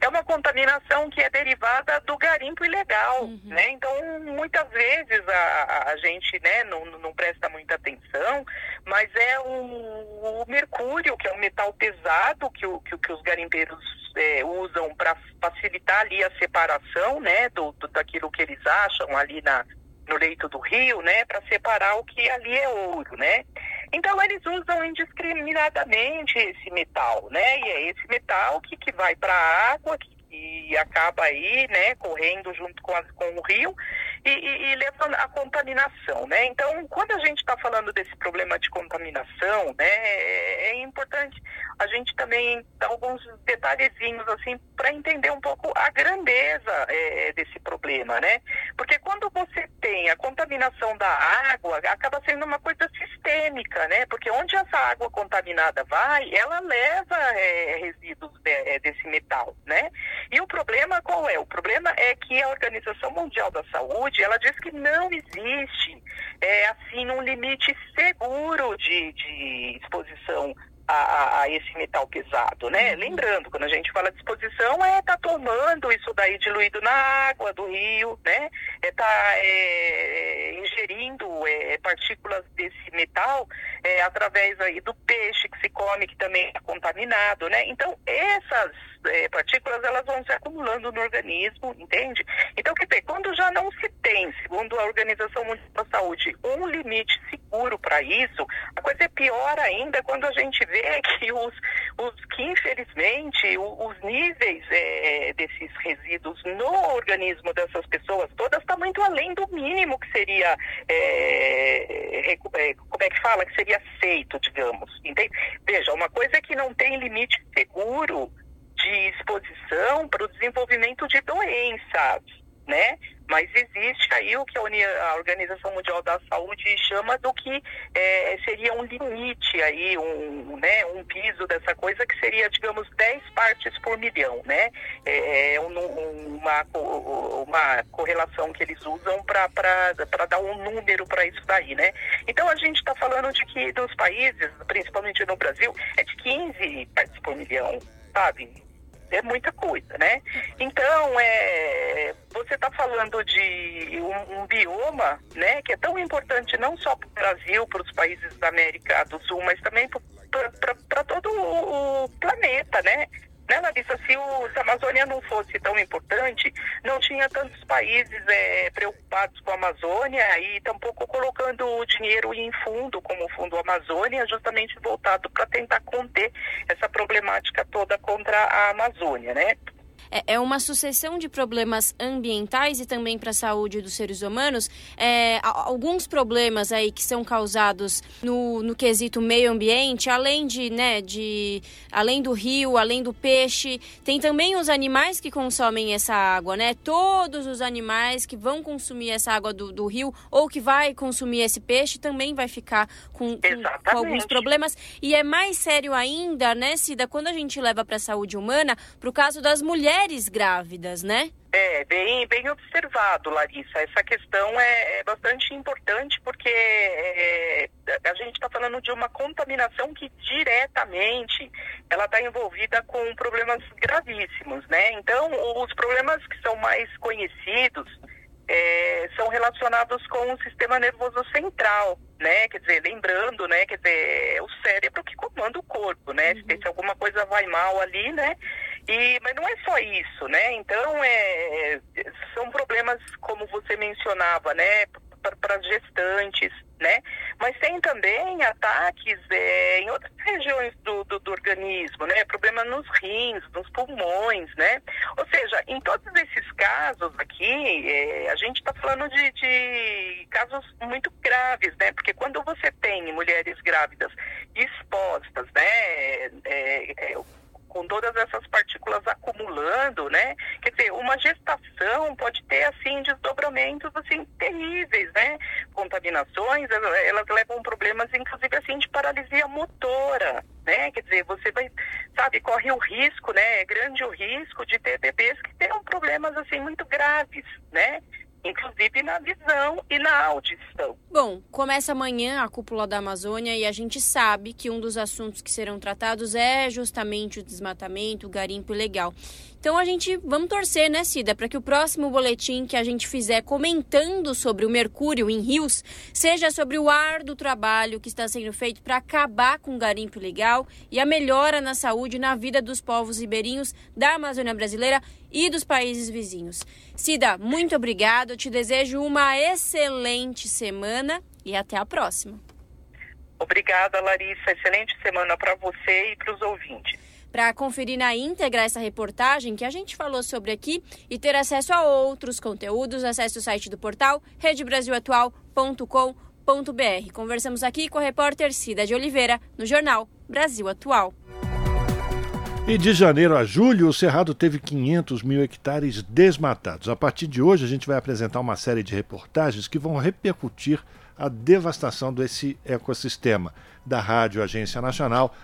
É uma contaminação que é derivada do garimpo ilegal, uhum. né? Então, muitas vezes a, a gente, né, não, não presta muita atenção, mas é o, o mercúrio, que é um metal pesado que, o, que, que os garimpeiros é, usam para facilitar ali a separação, né, do, do, daquilo que eles acham ali na, no leito do rio, né, para separar o que ali é ouro, né? Então eles usam indiscriminadamente esse metal, né? E é esse metal que, que vai para a água, que, que, acaba aí, né, correndo junto com, a, com o rio e, e, e leva a contaminação, né? Então, quando a gente está falando desse problema de contaminação, né, é, é importante a gente também dar alguns detalhezinhos assim para entender um pouco a grandeza é, desse problema, né? Porque quando você tem a contaminação da água, acaba sendo uma coisa sistêmica, né? Porque onde essa água contaminada vai, ela leva é, resíduos de, é, desse metal, né? E o problema qual é? O problema é que a Organização Mundial da Saúde ela diz que não existe é, assim um limite seguro de, de exposição a, a, esse metal pesado, né? Uhum. Lembrando, quando a gente fala de exposição, é tá tomando isso daí diluído na água do rio, né? É tá é, ingerindo é, partículas desse metal é, através aí do peixe que se come, que também é contaminado, né? Então, essas é, partículas elas vão se acumulando no organismo, entende? Então, quer dizer, quando já não se tem, segundo a Organização Mundial da Saúde, um limite seguro para isso, a coisa é pior ainda quando a gente vê que os, os que infelizmente os, níveis é, desses resíduos no organismo dessas pessoas todas está muito além do mínimo que seria é, é, como é que fala que seria aceito, digamos. Entende? Veja, uma coisa é que não tem limite seguro de exposição para o desenvolvimento de doenças, né? Mas existe aí o que a, Organização Mundial da Saúde chama do que é, seria um limite aí, um, né, um piso dessa coisa que seria, digamos, 10 partes por milhão, né? É, é um, uma, uma correlação que eles usam para dar um número para isso daí, né? Então a gente está falando de que nos países, principalmente no Brasil, é de 15 partes por milhão, sabe? É muita coisa, né? Então, é, você está falando de um, um, bioma, né, que é tão importante não só para o Brasil, para os países da América do Sul, mas também para todo o planeta, né? Né, Larissa, se, o, se a Amazônia não fosse tão importante, não tinha tantos países é, preocupados com a Amazônia e tampouco colocando o dinheiro em fundo, como o Fundo Amazônia, justamente voltado para tentar conter essa problemática toda contra a Amazônia, né? É, é uma sucessão de problemas ambientais e também para a saúde dos seres humanos. É, alguns problemas aí que são causados no, no quesito meio ambiente, além de, né, de além do rio, além do peixe, tem também os animais que consomem essa água, né? Todos os animais que vão consumir essa água do, do rio ou que vai consumir esse peixe também vai ficar com, com, com alguns problemas. E é mais sério ainda, né, Cida, quando a gente leva para a saúde humana, para o caso das mulheres grávidas, né? É, bem, bem observado, Larissa. Essa questão é, é bastante importante porque é, a gente está falando de uma contaminação que diretamente ela está envolvida com problemas gravíssimos, né? Então, os problemas que são mais conhecidos é, são relacionados com o sistema nervoso central, né? Quer dizer, lembrando, né? Quer dizer, é o cérebro que comanda o corpo, né? Uhum. Se alguma coisa vai mal ali, né? E, mas não é só isso, né? Então, é, são problemas, como você mencionava, né? Para gestantes, né? Mas tem também ataques é, em outras regiões do, do, do, organismo, né? Problema nos rins, nos pulmões, né? Ou seja, em todos esses casos aqui, é, a gente está falando de, de, casos muito graves, né? Porque quando você tem mulheres grávidas expostas, né? É, é, é com todas essas partículas acumulando, né? Quer dizer, uma gestação pode ter, assim, desdobramentos, assim, terríveis, né? Contaminações, elas levam problemas, inclusive, assim, de paralisia motora, né? Quer dizer, você vai, sabe, corre o risco, né? É grande o risco de ter bebês que tenham problemas, assim, muito graves, né? inclusive na visão e na audição. Bom, começa amanhã a cúpula da Amazônia e a gente sabe que um dos assuntos que serão tratados é justamente o desmatamento, o garimpo ilegal. Então a gente vamos torcer, né, Cida, para que o próximo boletim que a gente fizer comentando sobre o mercúrio em rios seja sobre o árduo trabalho que está sendo feito para acabar com o garimpo ilegal e a melhora na saúde e na vida dos povos ribeirinhos da Amazônia brasileira e dos países vizinhos. Cida, muito obrigado. Te desejo uma excelente semana e até a próxima. Obrigada, Larissa. Excelente semana para você e para os ouvintes. Para conferir na íntegra essa reportagem que a gente falou sobre aqui e ter acesso a outros conteúdos, acesse o site do portal redebrasilatual.com.br. Conversamos aqui com a repórter Cida de Oliveira, no jornal Brasil Atual. E de janeiro a julho, o Cerrado teve 500 mil hectares desmatados. A partir de hoje, a gente vai apresentar uma série de reportagens que vão repercutir a devastação desse ecossistema. Da Rádio Agência Nacional,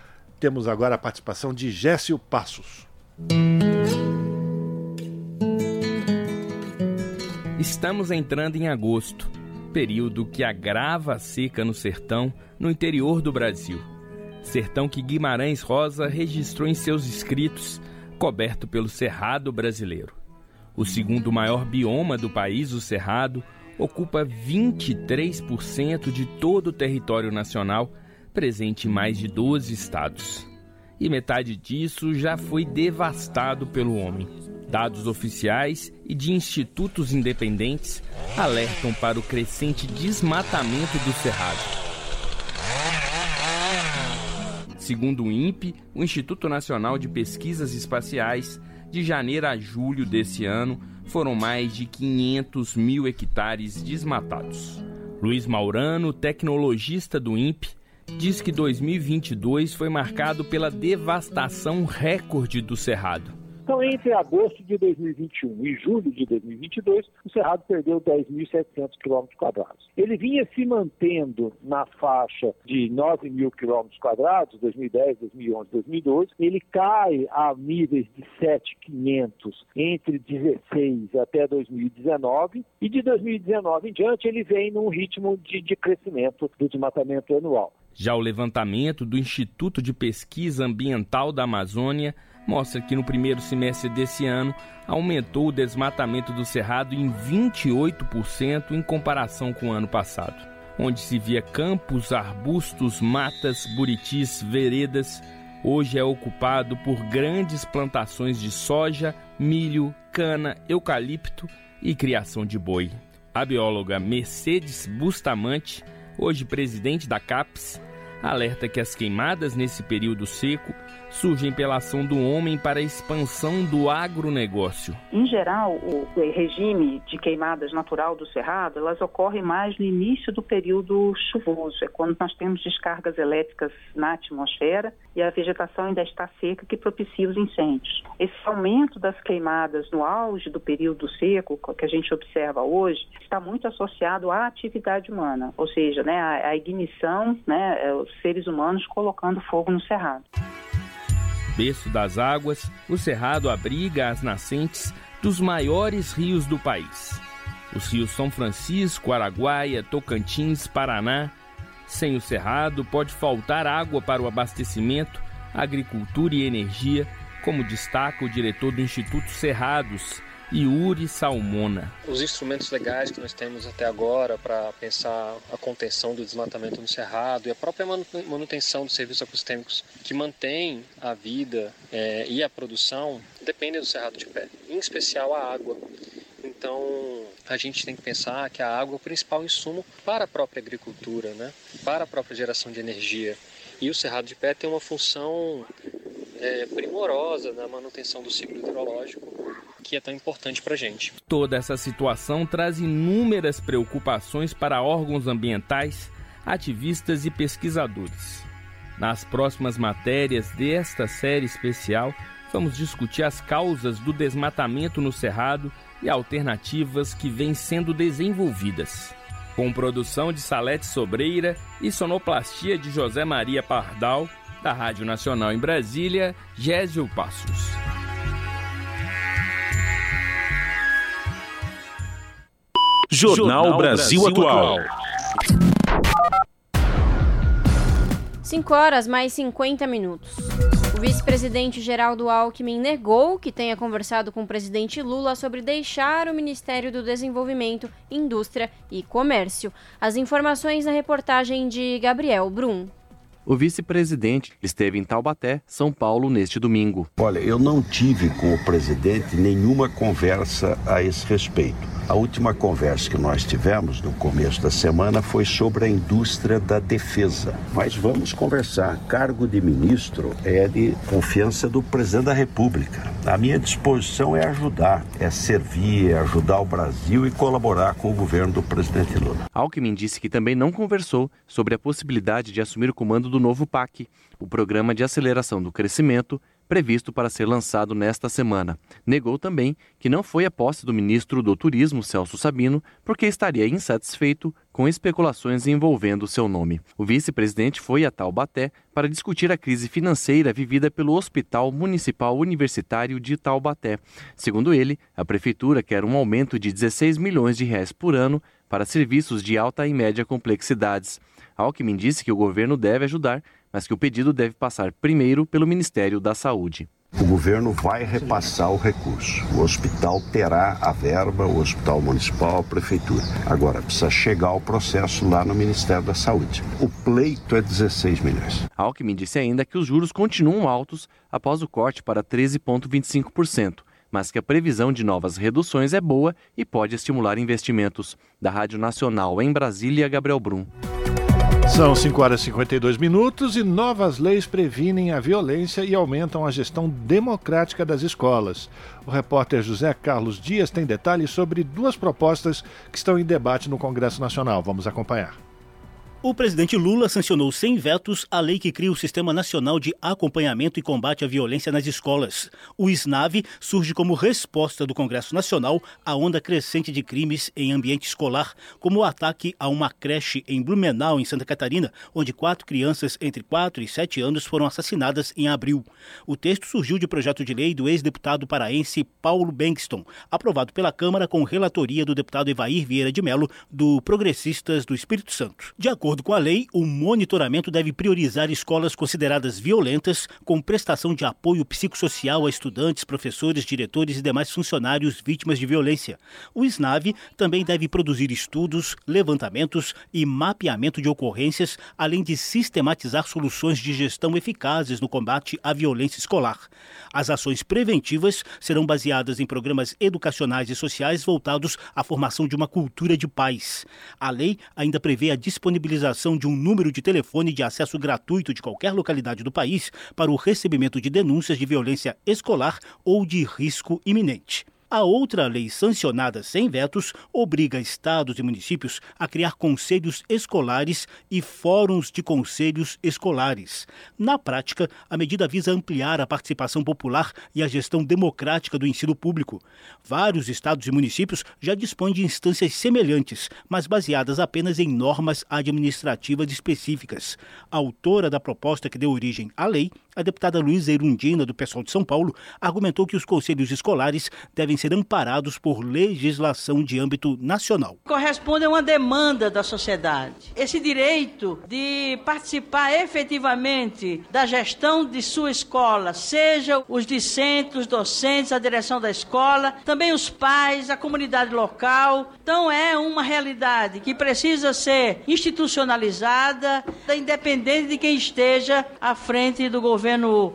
temos agora a participação de Géssio Passos. Estamos entrando em agosto, período que agrava a seca no sertão, no interior do Brasil. Sertão que Guimarães Rosa registrou em seus escritos, coberto pelo Cerrado brasileiro. O segundo maior bioma do país, o Cerrado, ocupa 23% de todo o território nacional presente em mais de 12 estados. E metade disso já foi devastado pelo homem. Dados oficiais e de institutos independentes alertam para o crescente desmatamento do cerrado. Segundo o INPE, o Instituto Nacional de Pesquisas Espaciais, de janeiro a julho desse ano, foram mais de 500 mil hectares desmatados. Luiz Maurano, tecnologista do INPE, diz que 2022 foi marcado pela devastação recorde do Cerrado. Então, entre agosto de 2021 e julho de 2022, o Cerrado perdeu 10.700 quilômetros quadrados. Ele vinha se mantendo na faixa de 9 mil quadrados, 2010, 2011, 2012. Ele cai a níveis de 7.500 entre 16 até 2019 e de 2019 em diante ele vem num ritmo de, de crescimento do desmatamento anual. Já o levantamento do Instituto de Pesquisa Ambiental da Amazônia mostra que no primeiro semestre desse ano aumentou o desmatamento do cerrado em 28% em comparação com o ano passado, onde se via campos, arbustos, matas, buritis, veredas, hoje é ocupado por grandes plantações de soja, milho, cana, eucalipto e criação de boi. A bióloga Mercedes Bustamante, hoje presidente da CAPES, alerta que as queimadas nesse período seco surgem pela ação do homem para a expansão do agronegócio. Em geral, o regime de queimadas natural do cerrado, elas ocorrem mais no início do período chuvoso, é quando nós temos descargas elétricas na atmosfera e a vegetação ainda está seca que propicia os incêndios. Esse aumento das queimadas no auge do período seco, que a gente observa hoje, está muito associado à atividade humana, ou seja, né, a, ignição, né, é, os seres humanos colocando fogo no cerrado. Berço das águas, o Cerrado abriga as nascentes dos maiores rios do país. Os rios São Francisco, Araguaia, Tocantins, Paraná. Sem o Cerrado, pode faltar água para o abastecimento, agricultura e energia, como destaca o diretor do Instituto Cerrados, Yuri Salmona. Os instrumentos legais que nós temos até agora para pensar a contenção do desmatamento no cerrado e a própria manutenção dos serviços ecossistêmicos que mantém a vida é, e a produção dependem do cerrado de pé, em especial a água. Então, a gente tem que pensar que a água é o principal insumo para a própria agricultura, né? para a própria geração de energia. E o cerrado de pé tem uma função é, primorosa na manutenção do ciclo hidrológico que é tão importante para a gente. Toda essa situação traz inúmeras preocupações para órgãos ambientais, ativistas e pesquisadores. Nas próximas matérias desta série especial, vamos discutir as causas do desmatamento no Cerrado e alternativas que vêm sendo desenvolvidas. Com produção de Salete Sobreira e sonoplastia de José Maria Pardal, da Rádio Nacional em Brasília, Gésio Passos. Jornal Brasil Atual. 5 horas mais 50 minutos. O vice-presidente Geraldo Alckmin negou que tenha conversado com o presidente Lula sobre deixar o Ministério do Desenvolvimento, Indústria e Comércio. As informações na reportagem de Gabriel Brum. O vice-presidente esteve em Taubaté, São Paulo, neste domingo. Olha, eu não tive com o presidente nenhuma conversa a esse respeito. A última conversa que nós tivemos no começo da semana foi sobre a indústria da defesa. Mas vamos conversar. Cargo de ministro é de confiança do presidente da República. A minha disposição é ajudar, é servir, é ajudar o Brasil e colaborar com o governo do presidente Lula. Alckmin disse que também não conversou sobre a possibilidade de assumir o comando do novo PAC, o Programa de Aceleração do Crescimento previsto para ser lançado nesta semana. Negou também que não foi a posse do ministro do Turismo, Celso Sabino, porque estaria insatisfeito com especulações envolvendo seu nome. O vice-presidente foi a Taubaté para discutir a crise financeira vivida pelo Hospital Municipal Universitário de Taubaté. Segundo ele, a prefeitura quer um aumento de 16 milhões de reais por ano para serviços de alta e média complexidades. Alckmin disse que o governo deve ajudar, mas que o pedido deve passar primeiro pelo Ministério da Saúde. O governo vai repassar o recurso. O hospital terá a verba, o hospital municipal, a prefeitura. Agora, precisa chegar o processo lá no Ministério da Saúde. O pleito é 16 milhões. Alckmin disse ainda que os juros continuam altos após o corte para 13,25%, mas que a previsão de novas reduções é boa e pode estimular investimentos. Da Rádio Nacional em Brasília, Gabriel Brum. São 5 horas e 52 minutos e novas leis previnem a violência e aumentam a gestão democrática das escolas. O repórter José Carlos Dias tem detalhes sobre duas propostas que estão em debate no Congresso Nacional. Vamos acompanhar. O presidente Lula sancionou sem vetos a lei que cria o Sistema Nacional de Acompanhamento e Combate à Violência nas Escolas. O SNAV surge como resposta do Congresso Nacional à onda crescente de crimes em ambiente escolar, como o ataque a uma creche em Blumenau, em Santa Catarina, onde quatro crianças entre 4 e 7 anos foram assassinadas em abril. O texto surgiu de projeto de lei do ex-deputado paraense Paulo Bankston, aprovado pela Câmara com relatoria do deputado Evair Vieira de Mello, do Progressistas do Espírito Santo. De acordo acordo com a lei, o monitoramento deve priorizar escolas consideradas violentas, com prestação de apoio psicossocial a estudantes, professores, diretores e demais funcionários vítimas de violência. O SNAV também deve produzir estudos, levantamentos e mapeamento de ocorrências, além de sistematizar soluções de gestão eficazes no combate à violência escolar. As ações preventivas serão baseadas em programas educacionais e sociais voltados à formação de uma cultura de paz. A lei ainda prevê a disponibilização de um número de telefone de acesso gratuito de qualquer localidade do país para o recebimento de denúncias de violência escolar ou de risco iminente. A outra lei sancionada sem vetos obriga estados e municípios a criar conselhos escolares e fóruns de conselhos escolares. Na prática, a medida visa ampliar a participação popular e a gestão democrática do ensino público. Vários estados e municípios já dispõem de instâncias semelhantes, mas baseadas apenas em normas administrativas específicas. A autora da proposta que deu origem à lei, a deputada Luísa Erundina, do Pessoal de São Paulo, argumentou que os conselhos escolares devem ser amparados por legislação de âmbito nacional. Corresponde a uma demanda da sociedade. Esse direito de participar efetivamente da gestão de sua escola, seja os discentes, os docentes, a direção da escola, também os pais, a comunidade local. Então é uma realidade que precisa ser institucionalizada, independente de quem esteja à frente do governo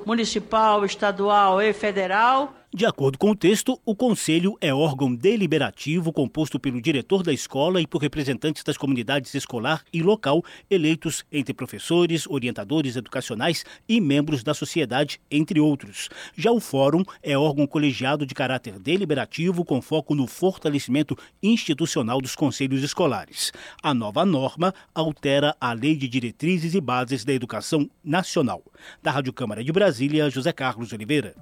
municipal, estadual e federal. De acordo com o texto, o Conselho é órgão deliberativo composto pelo diretor da escola e por representantes das comunidades escolar e local, eleitos entre professores, orientadores educacionais e membros da sociedade, entre outros. Já o Fórum é órgão colegiado de caráter deliberativo com foco no fortalecimento institucional dos conselhos escolares. A nova norma altera a Lei de Diretrizes e Bases da Educação Nacional. Da Rádio Câmara de Brasília, José Carlos Oliveira.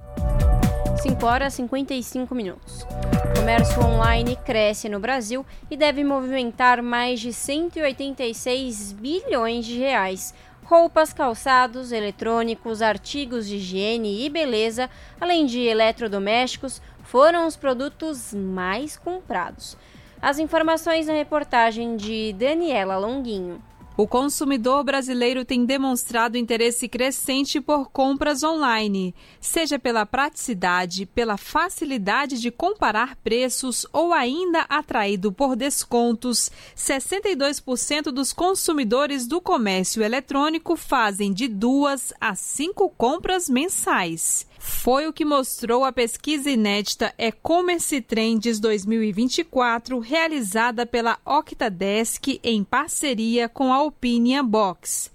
5 horas e 55 minutos. O comércio online cresce no Brasil e deve movimentar mais de 186 bilhões de reais. Roupas, calçados, eletrônicos, artigos de higiene e beleza, além de eletrodomésticos, foram os produtos mais comprados. As informações na reportagem de Daniela Longuinho. O consumidor brasileiro tem demonstrado interesse crescente por compras online, seja pela praticidade, pela facilidade de comparar preços ou ainda atraído por descontos. 62% dos consumidores do comércio eletrônico fazem de duas a cinco compras mensais. Foi o que mostrou a pesquisa inédita E-Commerce Trends 2024, realizada pela Octadesk em parceria com a Opinion Box.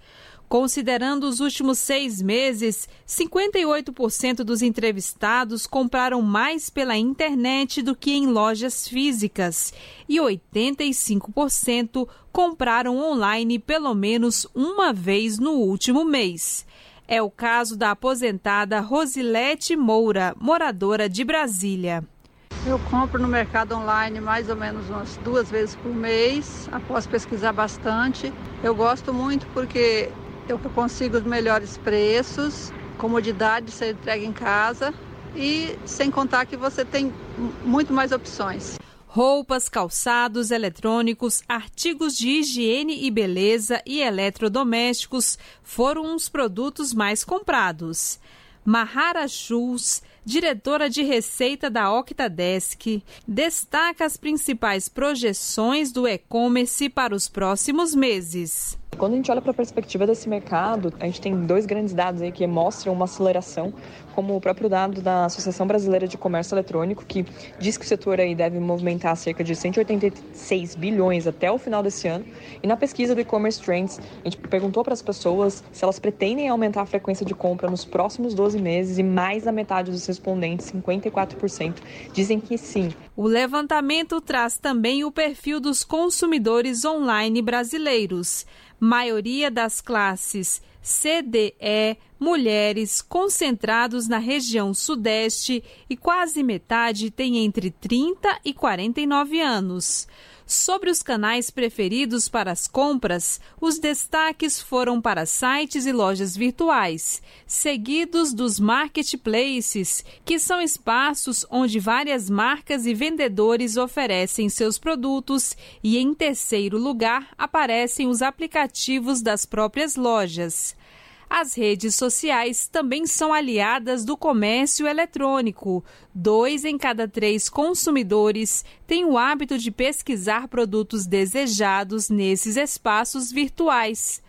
Considerando os últimos seis meses, 58% dos entrevistados compraram mais pela internet do que em lojas físicas e 85% compraram online pelo menos uma vez no último mês. É o caso da aposentada Rosilete Moura, moradora de Brasília. Eu compro no mercado online mais ou menos umas duas vezes por mês, após pesquisar bastante. Eu gosto muito porque eu consigo os melhores preços, comodidade de ser entregue em casa e sem contar que você tem muito mais opções. Roupas, calçados, eletrônicos, artigos de higiene e beleza e eletrodomésticos foram os produtos mais comprados. Mahara Schultz, diretora de receita da Octadesk, destaca as principais projeções do e-commerce para os próximos meses. Quando a gente olha para a perspectiva desse mercado, a gente tem dois grandes dados aí que mostram uma aceleração, como o próprio dado da Associação Brasileira de Comércio Eletrônico, que diz que o setor aí deve movimentar cerca de 186 bilhões até o final desse ano. E na pesquisa do e-commerce trends, a gente perguntou para as pessoas se elas pretendem aumentar a frequência de compra nos próximos 12 meses e mais da metade dos respondentes, 54%, dizem que sim. O levantamento traz também o perfil dos consumidores online brasileiros maioria das classes CDE, mulheres concentrados na região Sudeste e quase metade tem entre 30 e 49 anos. Sobre os canais preferidos para as compras, os destaques foram para sites e lojas virtuais, seguidos dos marketplaces, que são espaços onde várias marcas e vendedores oferecem seus produtos, e em terceiro lugar aparecem os aplicativos das próprias lojas. As redes sociais também são aliadas do comércio eletrônico. Dois em cada três consumidores têm o hábito de pesquisar produtos desejados nesses espaços virtuais.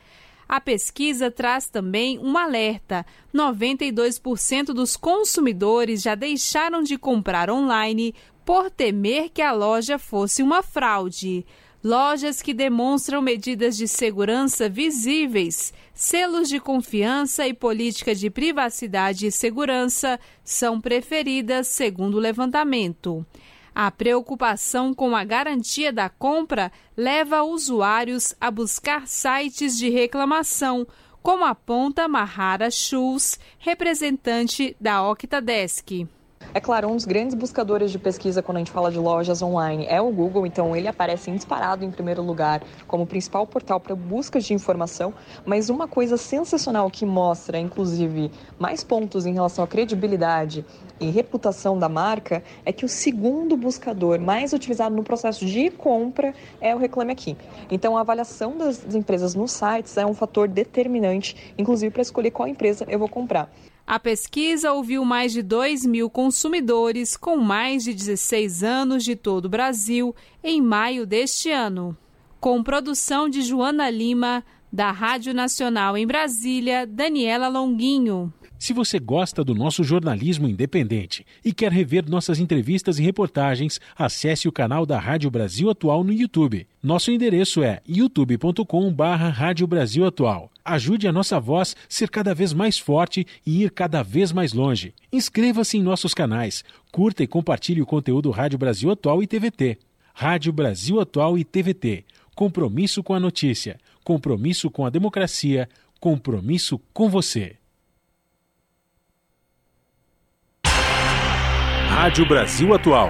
A pesquisa traz também um alerta: 92% dos consumidores já deixaram de comprar online por temer que a loja fosse uma fraude. Lojas que demonstram medidas de segurança visíveis, selos de confiança e política de privacidade e segurança são preferidas, segundo o levantamento. A preocupação com a garantia da compra leva usuários a buscar sites de reclamação, como aponta Mahara Schulz, representante da Octadesk. É claro, um dos grandes buscadores de pesquisa quando a gente fala de lojas online é o Google, então ele aparece disparado em primeiro lugar como principal portal para busca de informação. Mas uma coisa sensacional que mostra, inclusive, mais pontos em relação à credibilidade e reputação da marca é que o segundo buscador mais utilizado no processo de compra é o Reclame Aqui. Então, a avaliação das empresas nos sites é um fator determinante, inclusive para escolher qual empresa eu vou comprar. A pesquisa ouviu mais de 2 mil consumidores com mais de 16 anos de todo o Brasil em maio deste ano. Com produção de Joana Lima, da Rádio Nacional em Brasília, Daniela Longuinho. Se você gosta do nosso jornalismo independente e quer rever nossas entrevistas e reportagens, acesse o canal da Rádio Brasil Atual no YouTube. Nosso endereço é youtube.com/barra Rádio Brasil Atual. Ajude a nossa voz ser cada vez mais forte e ir cada vez mais longe. Inscreva-se em nossos canais, curta e compartilhe o conteúdo Rádio Brasil Atual e TVT. Rádio Brasil Atual e TVT. Compromisso com a notícia, compromisso com a democracia, compromisso com você. Rádio Brasil Atual.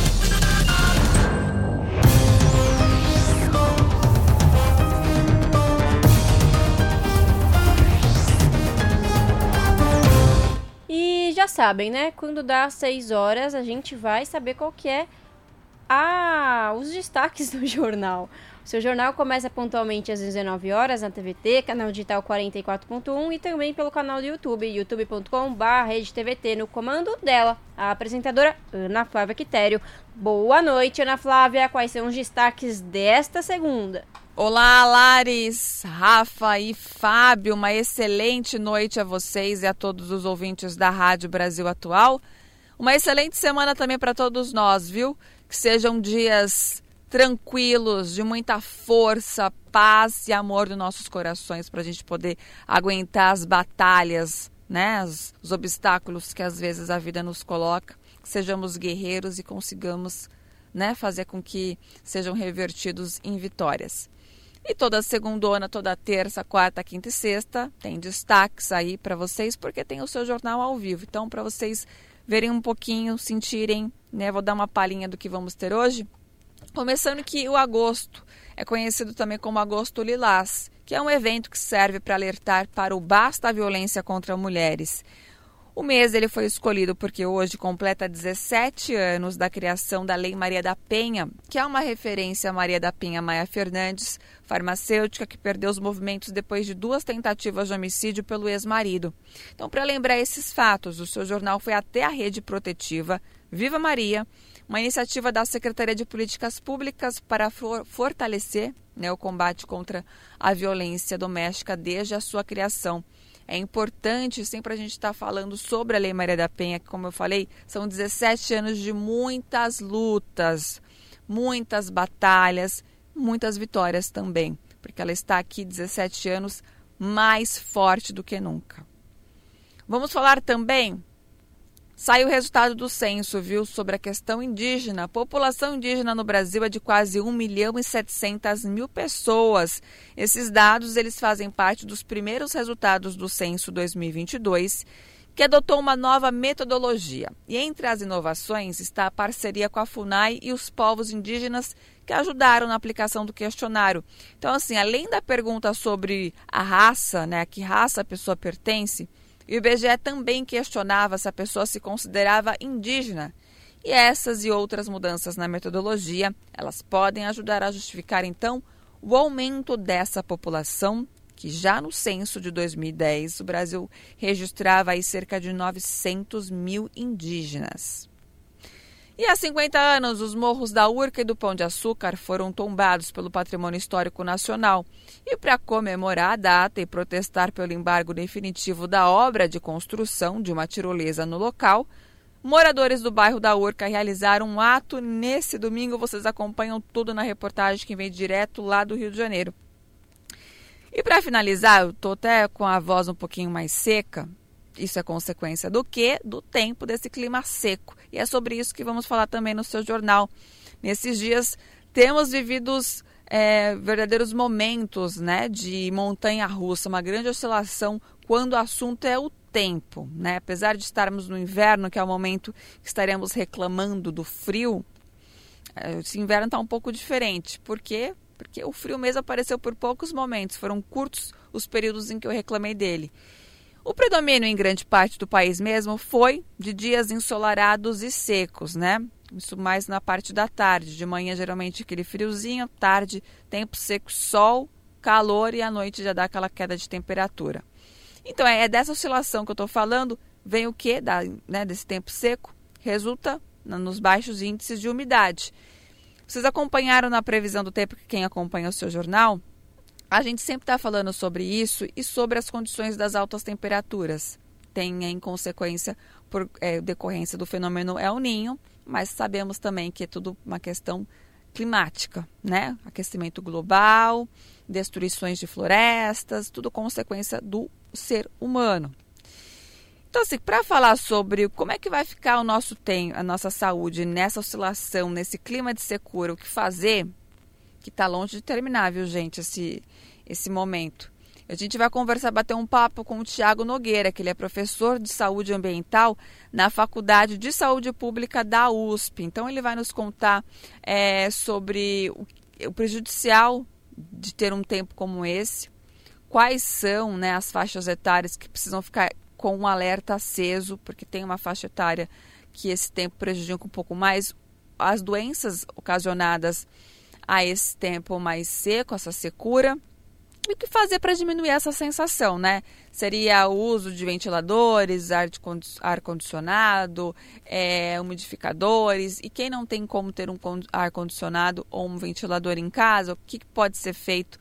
sabem, né? Quando dá 6 horas, a gente vai saber qual que é a... os destaques do jornal. O seu jornal começa pontualmente às 19 horas na TVT, canal digital 44.1 e também pelo canal do YouTube, youtube.com.br no comando dela, a apresentadora Ana Flávia Quitério. Boa noite, Ana Flávia. Quais são os destaques desta segunda? Olá, Lares, Rafa e Fábio. Uma excelente noite a vocês e a todos os ouvintes da Rádio Brasil Atual. Uma excelente semana também para todos nós, viu? Que sejam dias tranquilos, de muita força, paz e amor nos nossos corações para a gente poder aguentar as batalhas, né? Os, os obstáculos que às vezes a vida nos coloca. Que sejamos guerreiros e consigamos né, fazer com que sejam revertidos em vitórias. E toda segundona, toda terça, quarta, quinta e sexta tem destaques aí para vocês, porque tem o seu jornal ao vivo. Então, para vocês verem um pouquinho, sentirem, né? Vou dar uma palhinha do que vamos ter hoje. Começando que o agosto é conhecido também como Agosto Lilás, que é um evento que serve para alertar para o basta a violência contra mulheres. O mês ele foi escolhido porque hoje completa 17 anos da criação da Lei Maria da Penha, que é uma referência a Maria da Penha Maia Fernandes, farmacêutica que perdeu os movimentos depois de duas tentativas de homicídio pelo ex-marido. Então, para lembrar esses fatos, o seu jornal foi até a rede protetiva Viva Maria, uma iniciativa da Secretaria de Políticas Públicas para for fortalecer né, o combate contra a violência doméstica desde a sua criação. É importante sempre a gente estar tá falando sobre a Lei Maria da Penha, que, como eu falei, são 17 anos de muitas lutas, muitas batalhas, muitas vitórias também, porque ela está aqui 17 anos mais forte do que nunca. Vamos falar também Sai o resultado do censo, viu, sobre a questão indígena. A população indígena no Brasil é de quase 1 milhão e 700 mil pessoas. Esses dados eles fazem parte dos primeiros resultados do censo 2022, que adotou uma nova metodologia. E entre as inovações está a parceria com a FUNAI e os povos indígenas que ajudaram na aplicação do questionário. Então, assim, além da pergunta sobre a raça, né, a que raça a pessoa pertence, e o IBGE também questionava se a pessoa se considerava indígena. E essas e outras mudanças na metodologia, elas podem ajudar a justificar então o aumento dessa população que já no censo de 2010 o Brasil registrava aí cerca de 900 mil indígenas. E há 50 anos, os morros da Urca e do Pão de Açúcar foram tombados pelo Patrimônio Histórico Nacional. E para comemorar a data e protestar pelo embargo definitivo da obra de construção de uma tirolesa no local, moradores do bairro da Urca realizaram um ato nesse domingo. Vocês acompanham tudo na reportagem que vem direto lá do Rio de Janeiro. E para finalizar, eu estou até com a voz um pouquinho mais seca. Isso é consequência do quê? Do tempo desse clima seco. E é sobre isso que vamos falar também no seu jornal. Nesses dias temos vivido é, verdadeiros momentos né, de montanha russa, uma grande oscilação quando o assunto é o tempo. Né? Apesar de estarmos no inverno, que é o momento que estaremos reclamando do frio, é, esse inverno está um pouco diferente. Por quê? porque o frio mesmo apareceu por poucos momentos, foram curtos os períodos em que eu reclamei dele. O predomínio em grande parte do país mesmo foi de dias ensolarados e secos, né? Isso mais na parte da tarde. De manhã, geralmente, aquele friozinho, tarde, tempo seco, sol, calor e à noite já dá aquela queda de temperatura. Então, é, é dessa oscilação que eu estou falando. Vem o que né, desse tempo seco? Resulta nos baixos índices de umidade. Vocês acompanharam na previsão do tempo, quem acompanha o seu jornal? A gente sempre está falando sobre isso e sobre as condições das altas temperaturas. Tem em consequência, por é, decorrência do fenômeno El Ninho, mas sabemos também que é tudo uma questão climática, né? Aquecimento global, destruições de florestas, tudo consequência do ser humano. Então, assim, para falar sobre como é que vai ficar o nosso tempo, a nossa saúde nessa oscilação, nesse clima de secura, o que fazer, que está longe de terminar, viu, gente, esse, esse momento. A gente vai conversar, bater um papo com o Tiago Nogueira, que ele é professor de saúde ambiental na Faculdade de Saúde Pública da USP. Então, ele vai nos contar é, sobre o, o prejudicial de ter um tempo como esse, quais são né, as faixas etárias que precisam ficar com um alerta aceso, porque tem uma faixa etária que esse tempo prejudica um pouco mais. As doenças ocasionadas a esse tempo mais seco, essa secura. E o que fazer para diminuir essa sensação, né? Seria o uso de ventiladores, ar-condicionado, é, umidificadores. E quem não tem como ter um ar-condicionado ou um ventilador em casa, o que pode ser feito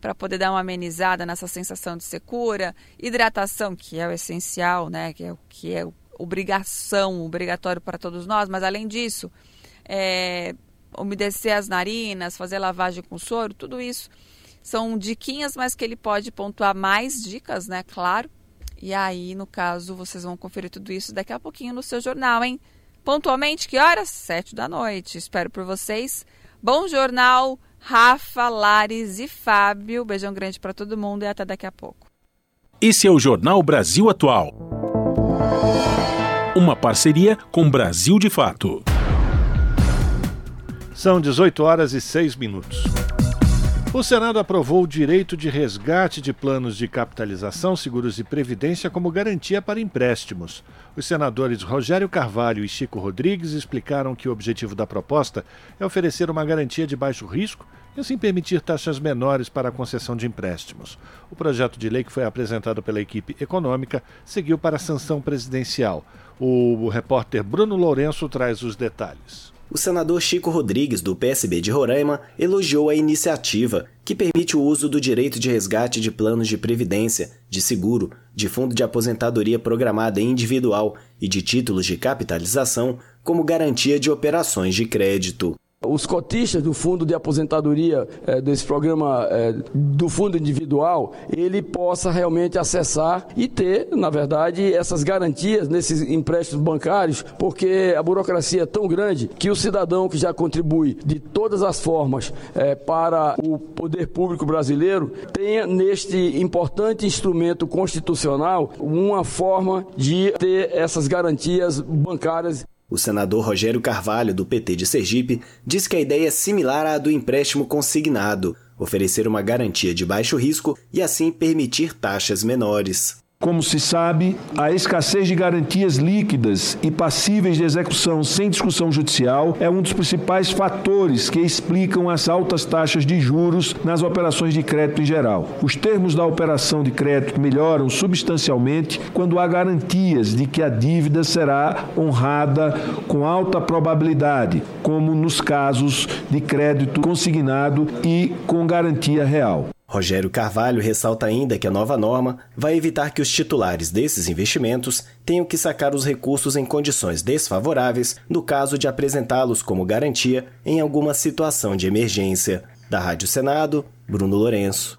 para poder dar uma amenizada nessa sensação de secura, hidratação, que é o essencial, né, que é o que é obrigação, obrigatório para todos nós, mas além disso, é, umedecer as narinas, fazer lavagem com soro, tudo isso são diquinhas, mas que ele pode pontuar mais dicas, né, claro. E aí, no caso, vocês vão conferir tudo isso daqui a pouquinho no seu jornal, hein? Pontualmente, que horas? Sete da noite. Espero por vocês. Bom jornal. Rafa, Lares e Fábio. Beijão grande para todo mundo e até daqui a pouco. Esse é o Jornal Brasil Atual. Uma parceria com Brasil de Fato. São 18 horas e 6 minutos. O Senado aprovou o direito de resgate de planos de capitalização, seguros e previdência como garantia para empréstimos. Os senadores Rogério Carvalho e Chico Rodrigues explicaram que o objetivo da proposta é oferecer uma garantia de baixo risco e assim permitir taxas menores para a concessão de empréstimos. O projeto de lei que foi apresentado pela equipe econômica seguiu para a sanção presidencial. O repórter Bruno Lourenço traz os detalhes. O senador Chico Rodrigues, do PSB de Roraima, elogiou a iniciativa, que permite o uso do direito de resgate de planos de previdência, de seguro, de fundo de aposentadoria programada individual e de títulos de capitalização como garantia de operações de crédito os cotistas do fundo de aposentadoria é, desse programa é, do fundo individual, ele possa realmente acessar e ter, na verdade, essas garantias nesses empréstimos bancários, porque a burocracia é tão grande que o cidadão que já contribui de todas as formas é, para o poder público brasileiro tenha neste importante instrumento constitucional uma forma de ter essas garantias bancárias o senador Rogério Carvalho, do PT de Sergipe, diz que a ideia é similar à do empréstimo consignado, oferecer uma garantia de baixo risco e assim permitir taxas menores. Como se sabe, a escassez de garantias líquidas e passíveis de execução sem discussão judicial é um dos principais fatores que explicam as altas taxas de juros nas operações de crédito em geral. Os termos da operação de crédito melhoram substancialmente quando há garantias de que a dívida será honrada com alta probabilidade, como nos casos de crédito consignado e com garantia real. Rogério Carvalho ressalta ainda que a nova norma vai evitar que os titulares desses investimentos tenham que sacar os recursos em condições desfavoráveis no caso de apresentá-los como garantia em alguma situação de emergência. Da Rádio Senado, Bruno Lourenço.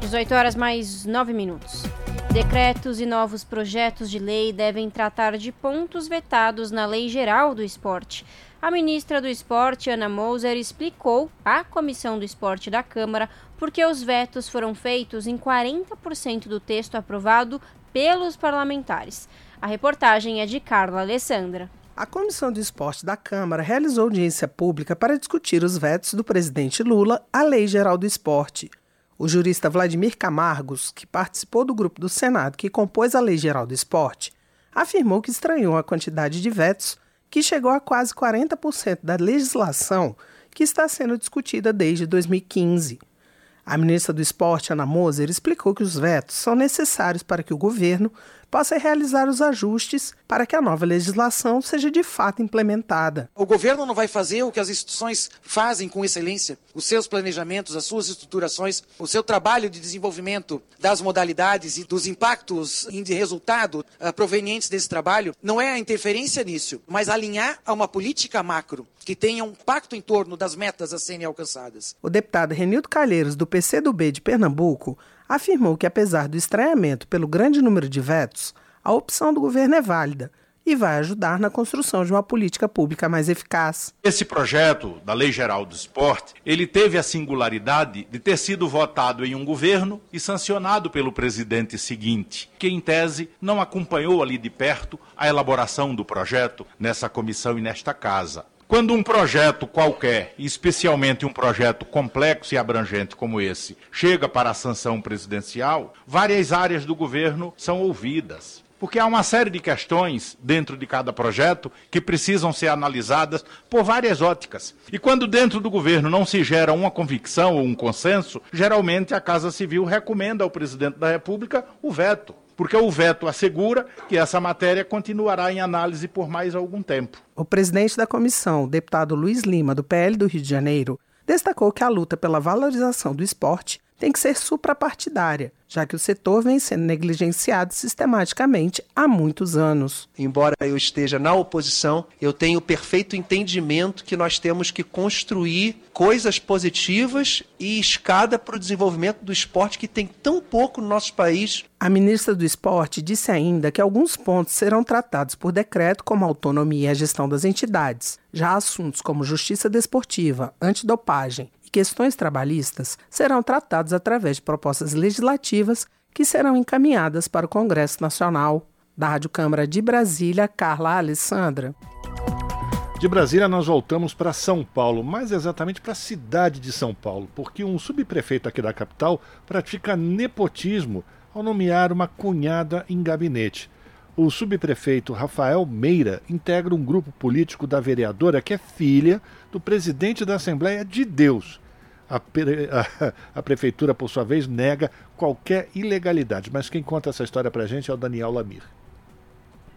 18 horas mais 9 minutos. Decretos e novos projetos de lei devem tratar de pontos vetados na Lei Geral do Esporte. A ministra do Esporte, Ana Moser, explicou à Comissão do Esporte da Câmara por que os vetos foram feitos em 40% do texto aprovado pelos parlamentares. A reportagem é de Carla Alessandra. A Comissão do Esporte da Câmara realizou audiência pública para discutir os vetos do presidente Lula à Lei Geral do Esporte. O jurista Vladimir Camargos, que participou do grupo do Senado que compôs a Lei Geral do Esporte, afirmou que estranhou a quantidade de vetos que chegou a quase 40% da legislação que está sendo discutida desde 2015. A ministra do Esporte, Ana Moser, explicou que os vetos são necessários para que o governo possa realizar os ajustes para que a nova legislação seja de fato implementada. O governo não vai fazer o que as instituições fazem com excelência, os seus planejamentos, as suas estruturações, o seu trabalho de desenvolvimento das modalidades e dos impactos de resultado uh, provenientes desse trabalho, não é a interferência nisso, mas alinhar a uma política macro que tenha um pacto em torno das metas a serem alcançadas. O deputado Renildo Calheiros, do PCdoB de Pernambuco, afirmou que, apesar do estranhamento pelo grande número de vetos, a opção do governo é válida e vai ajudar na construção de uma política pública mais eficaz. Esse projeto da Lei Geral do Esporte, ele teve a singularidade de ter sido votado em um governo e sancionado pelo presidente seguinte, que em tese não acompanhou ali de perto a elaboração do projeto nessa comissão e nesta casa. Quando um projeto qualquer, especialmente um projeto complexo e abrangente como esse, chega para a sanção presidencial, várias áreas do governo são ouvidas. Porque há uma série de questões dentro de cada projeto que precisam ser analisadas por várias óticas. E quando dentro do governo não se gera uma convicção ou um consenso, geralmente a Casa Civil recomenda ao presidente da República o veto porque o veto assegura que essa matéria continuará em análise por mais algum tempo. O presidente da comissão, deputado Luiz Lima, do PL do Rio de Janeiro, destacou que a luta pela valorização do esporte tem que ser suprapartidária, já que o setor vem sendo negligenciado sistematicamente há muitos anos. Embora eu esteja na oposição, eu tenho perfeito entendimento que nós temos que construir coisas positivas e escada para o desenvolvimento do esporte que tem tão pouco no nosso país. A ministra do Esporte disse ainda que alguns pontos serão tratados por decreto, como a autonomia e a gestão das entidades. Já assuntos como justiça desportiva, antidopagem e questões trabalhistas serão tratados através de propostas legislativas que serão encaminhadas para o Congresso Nacional. Da Rádio Câmara de Brasília, Carla Alessandra. De Brasília, nós voltamos para São Paulo, mais exatamente para a cidade de São Paulo, porque um subprefeito aqui da capital pratica nepotismo ao nomear uma cunhada em gabinete. O subprefeito Rafael Meira integra um grupo político da vereadora que é filha do presidente da Assembleia de Deus. A, pre... a, prefeitura, por sua vez, nega qualquer ilegalidade. Mas quem conta essa história para a gente é o Daniel Lamir.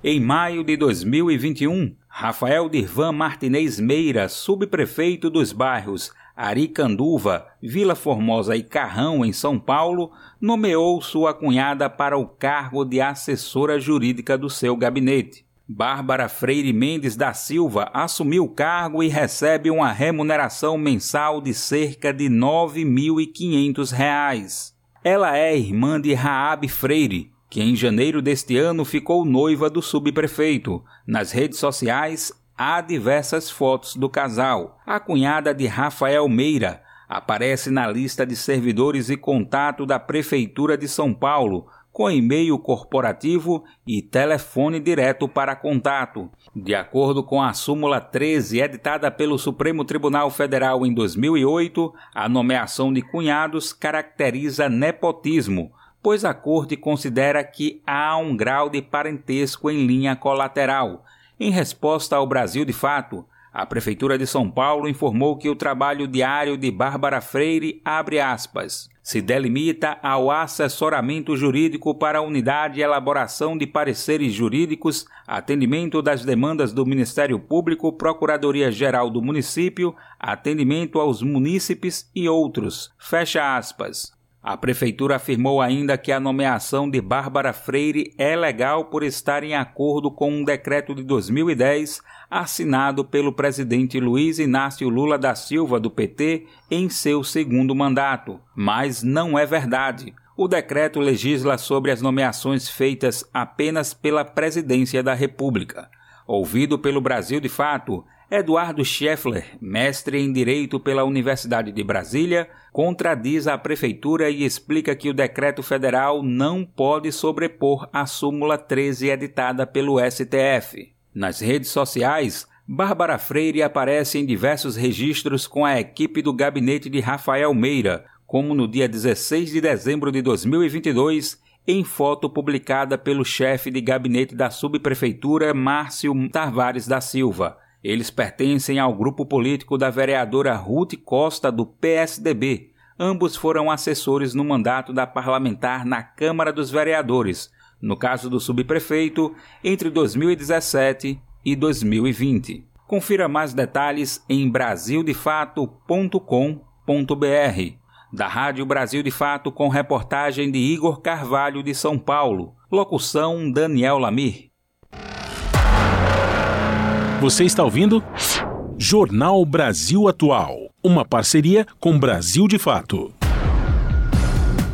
Em maio de 2021, Rafael Dirvan Martinez Meira, subprefeito dos bairros Aricanduva, Vila Formosa e Carrão, em São Paulo, nomeou sua cunhada para o cargo de assessora jurídica do seu gabinete. Bárbara Freire Mendes da Silva assumiu o cargo e recebe uma remuneração mensal de cerca de R$ 9.500. Ela é irmã de Raab Freire, que em janeiro deste ano ficou noiva do subprefeito. Nas redes sociais há diversas fotos do casal. A cunhada de Rafael Meira aparece na lista de servidores e contato da Prefeitura de São Paulo com e-mail corporativo e telefone direto para contato. De acordo com a súmula 13 editada pelo Supremo Tribunal Federal em 2008, a nomeação de cunhados caracteriza nepotismo, pois a Corte considera que há um grau de parentesco em linha colateral. Em resposta ao Brasil de Fato, a Prefeitura de São Paulo informou que o trabalho diário de Bárbara Freire abre aspas, se delimita ao assessoramento jurídico para a unidade de elaboração de pareceres jurídicos, atendimento das demandas do Ministério Público, Procuradoria-Geral do Município, atendimento aos munícipes e outros. Fecha aspas. A prefeitura afirmou ainda que a nomeação de Bárbara Freire é legal por estar em acordo com um decreto de 2010 assinado pelo presidente Luiz Inácio Lula da Silva do PT em seu segundo mandato. Mas não é verdade. O decreto legisla sobre as nomeações feitas apenas pela Presidência da República. Ouvido pelo Brasil de Fato, Eduardo Scheffler, mestre em Direito pela Universidade de Brasília, contradiz a Prefeitura e explica que o decreto federal não pode sobrepor a súmula 13 editada pelo STF. Nas redes sociais, Bárbara Freire aparece em diversos registros com a equipe do gabinete de Rafael Meira, como no dia 16 de dezembro de 2022, em foto publicada pelo chefe de gabinete da subprefeitura, Márcio Tavares da Silva. Eles pertencem ao grupo político da vereadora Ruth Costa, do PSDB. Ambos foram assessores no mandato da parlamentar na Câmara dos Vereadores, no caso do subprefeito, entre 2017 e 2020. Confira mais detalhes em brasildefato.com.br. Da Rádio Brasil de Fato, com reportagem de Igor Carvalho de São Paulo. Locução Daniel Lamir. Você está ouvindo? Jornal Brasil Atual. Uma parceria com Brasil de Fato.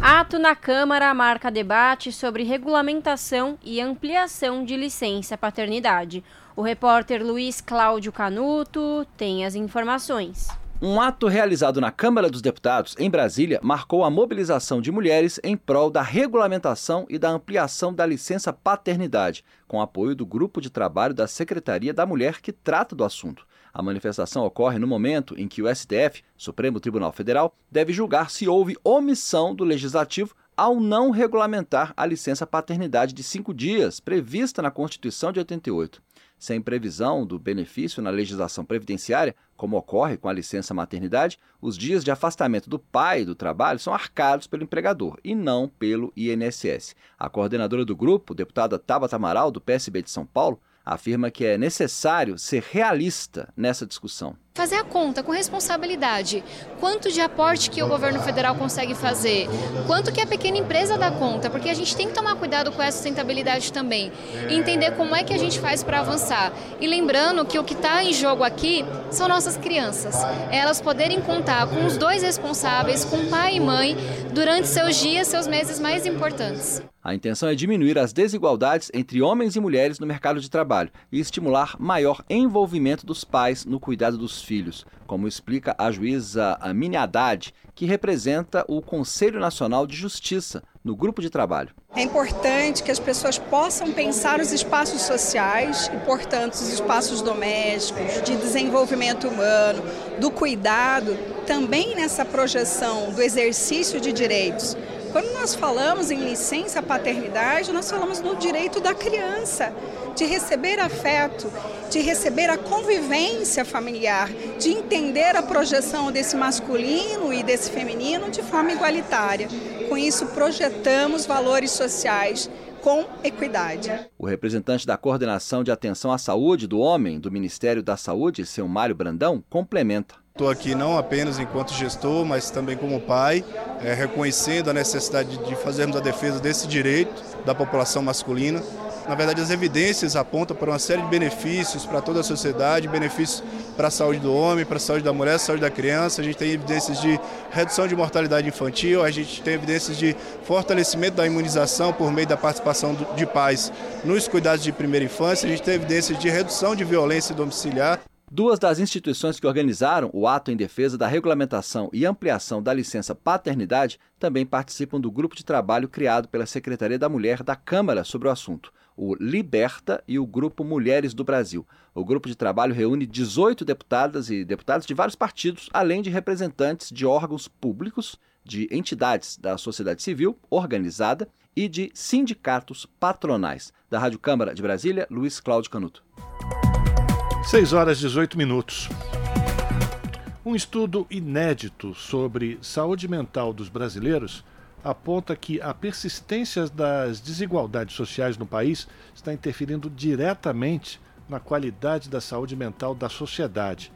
Ato na Câmara marca debate sobre regulamentação e ampliação de licença paternidade. O repórter Luiz Cláudio Canuto tem as informações. Um ato realizado na Câmara dos Deputados, em Brasília, marcou a mobilização de mulheres em prol da regulamentação e da ampliação da licença paternidade, com apoio do grupo de trabalho da Secretaria da Mulher que trata do assunto. A manifestação ocorre no momento em que o STF, Supremo Tribunal Federal, deve julgar se houve omissão do legislativo ao não regulamentar a licença paternidade de cinco dias, prevista na Constituição de 88 sem previsão do benefício na legislação previdenciária, como ocorre com a licença maternidade, os dias de afastamento do pai do trabalho são arcados pelo empregador e não pelo INSS. A coordenadora do grupo, deputada Tabata Amaral, do PSB de São Paulo, afirma que é necessário ser realista nessa discussão fazer a conta com responsabilidade. Quanto de aporte que o governo federal consegue fazer? Quanto que a pequena empresa dá conta? Porque a gente tem que tomar cuidado com essa sustentabilidade também e entender como é que a gente faz para avançar. E lembrando que o que está em jogo aqui são nossas crianças. Elas poderem contar com os dois responsáveis, com pai e mãe, durante seus dias, seus meses mais importantes. A intenção é diminuir as desigualdades entre homens e mulheres no mercado de trabalho e estimular maior envolvimento dos pais no cuidado dos filhos, como explica a juíza Amine Haddad, que representa o Conselho Nacional de Justiça no grupo de trabalho. É importante que as pessoas possam pensar os espaços sociais e, portanto, os espaços domésticos, de desenvolvimento humano, do cuidado, também nessa projeção do exercício de direitos. Quando nós falamos em licença paternidade, nós falamos no direito da criança de receber afeto, de receber a convivência familiar, de entender a projeção desse masculino e desse feminino de forma igualitária. Com isso, projetamos valores sociais com equidade. O representante da Coordenação de Atenção à Saúde do Homem do Ministério da Saúde, seu Mário Brandão, complementa. Estou aqui não apenas enquanto gestor, mas também como pai, é, reconhecendo a necessidade de fazermos a defesa desse direito da população masculina na verdade, as evidências apontam para uma série de benefícios para toda a sociedade, benefícios para a saúde do homem, para a saúde da mulher, saúde da criança. A gente tem evidências de redução de mortalidade infantil, a gente tem evidências de fortalecimento da imunização por meio da participação de pais nos cuidados de primeira infância, a gente tem evidências de redução de violência domiciliar. Duas das instituições que organizaram o ato em defesa da regulamentação e ampliação da licença paternidade também participam do grupo de trabalho criado pela Secretaria da Mulher da Câmara sobre o assunto o Liberta e o Grupo Mulheres do Brasil. O grupo de trabalho reúne 18 deputadas e deputados de vários partidos, além de representantes de órgãos públicos, de entidades da sociedade civil organizada e de sindicatos patronais. Da Rádio Câmara de Brasília, Luiz Cláudio Canuto. 6 horas e 18 minutos. Um estudo inédito sobre saúde mental dos brasileiros aponta que a persistência das desigualdades sociais no país está interferindo diretamente na qualidade da saúde mental da sociedade.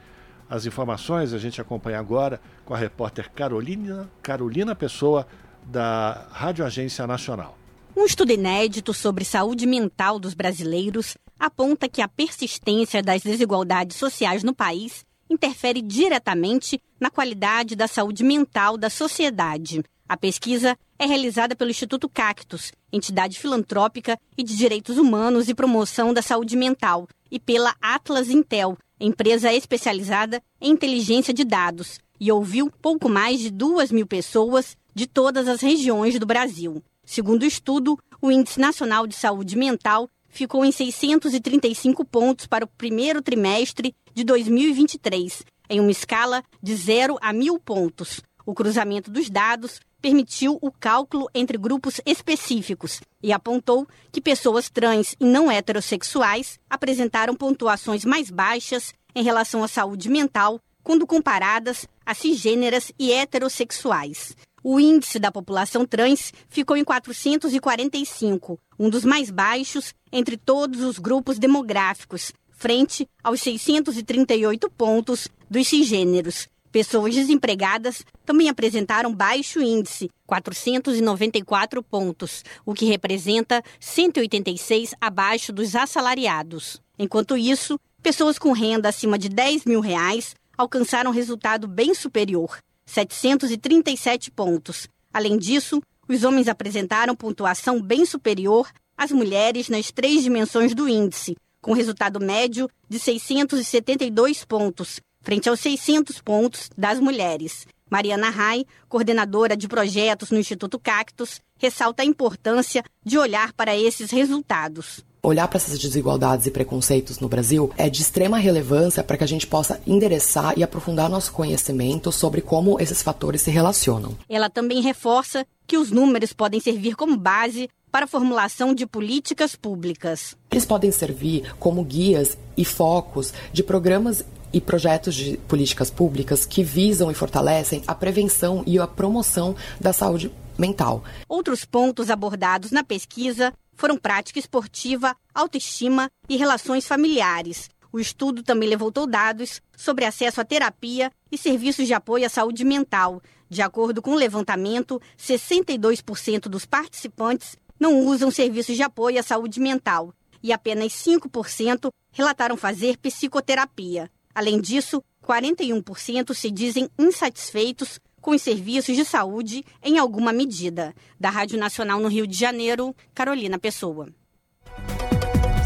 As informações a gente acompanha agora com a repórter Carolina, Carolina Pessoa, da Rádio Agência Nacional. Um estudo inédito sobre saúde mental dos brasileiros aponta que a persistência das desigualdades sociais no país interfere diretamente na qualidade da saúde mental da sociedade. A pesquisa é realizada pelo Instituto Cactus, entidade filantrópica e de direitos humanos e promoção da saúde mental, e pela Atlas Intel, empresa especializada em inteligência de dados, e ouviu pouco mais de duas mil pessoas de todas as regiões do Brasil. Segundo o estudo, o Índice Nacional de Saúde Mental ficou em 635 pontos para o primeiro trimestre de 2023, em uma escala de 0 a 1.000 pontos. O cruzamento dos dados permitiu o cálculo entre grupos específicos e apontou que pessoas trans e não heterossexuais apresentaram pontuações mais baixas em relação à saúde mental quando comparadas a cisgêneras e heterossexuais. O índice da população trans ficou em 445, um dos mais baixos entre todos os grupos demográficos, frente aos 638 pontos dos cisgêneros. Pessoas desempregadas também apresentaram baixo índice, 494 pontos, o que representa 186 abaixo dos assalariados. Enquanto isso, pessoas com renda acima de 10 mil reais alcançaram resultado bem superior, 737 pontos. Além disso, os homens apresentaram pontuação bem superior às mulheres nas três dimensões do índice, com resultado médio de 672 pontos, frente aos 600 pontos das mulheres. Mariana Rai, coordenadora de projetos no Instituto Cactus, ressalta a importância de olhar para esses resultados. Olhar para essas desigualdades e preconceitos no Brasil é de extrema relevância para que a gente possa endereçar e aprofundar nosso conhecimento sobre como esses fatores se relacionam. Ela também reforça que os números podem servir como base para a formulação de políticas públicas. Eles podem servir como guias e focos de programas e projetos de políticas públicas que visam e fortalecem a prevenção e a promoção da saúde mental. Outros pontos abordados na pesquisa foram prática esportiva, autoestima e relações familiares. O estudo também levantou dados sobre acesso à terapia e serviços de apoio à saúde mental. De acordo com o levantamento, 62% dos participantes não usam serviços de apoio à saúde mental e apenas 5% relataram fazer psicoterapia. Além disso, 41% se dizem insatisfeitos com os serviços de saúde em alguma medida. Da Rádio Nacional no Rio de Janeiro, Carolina Pessoa.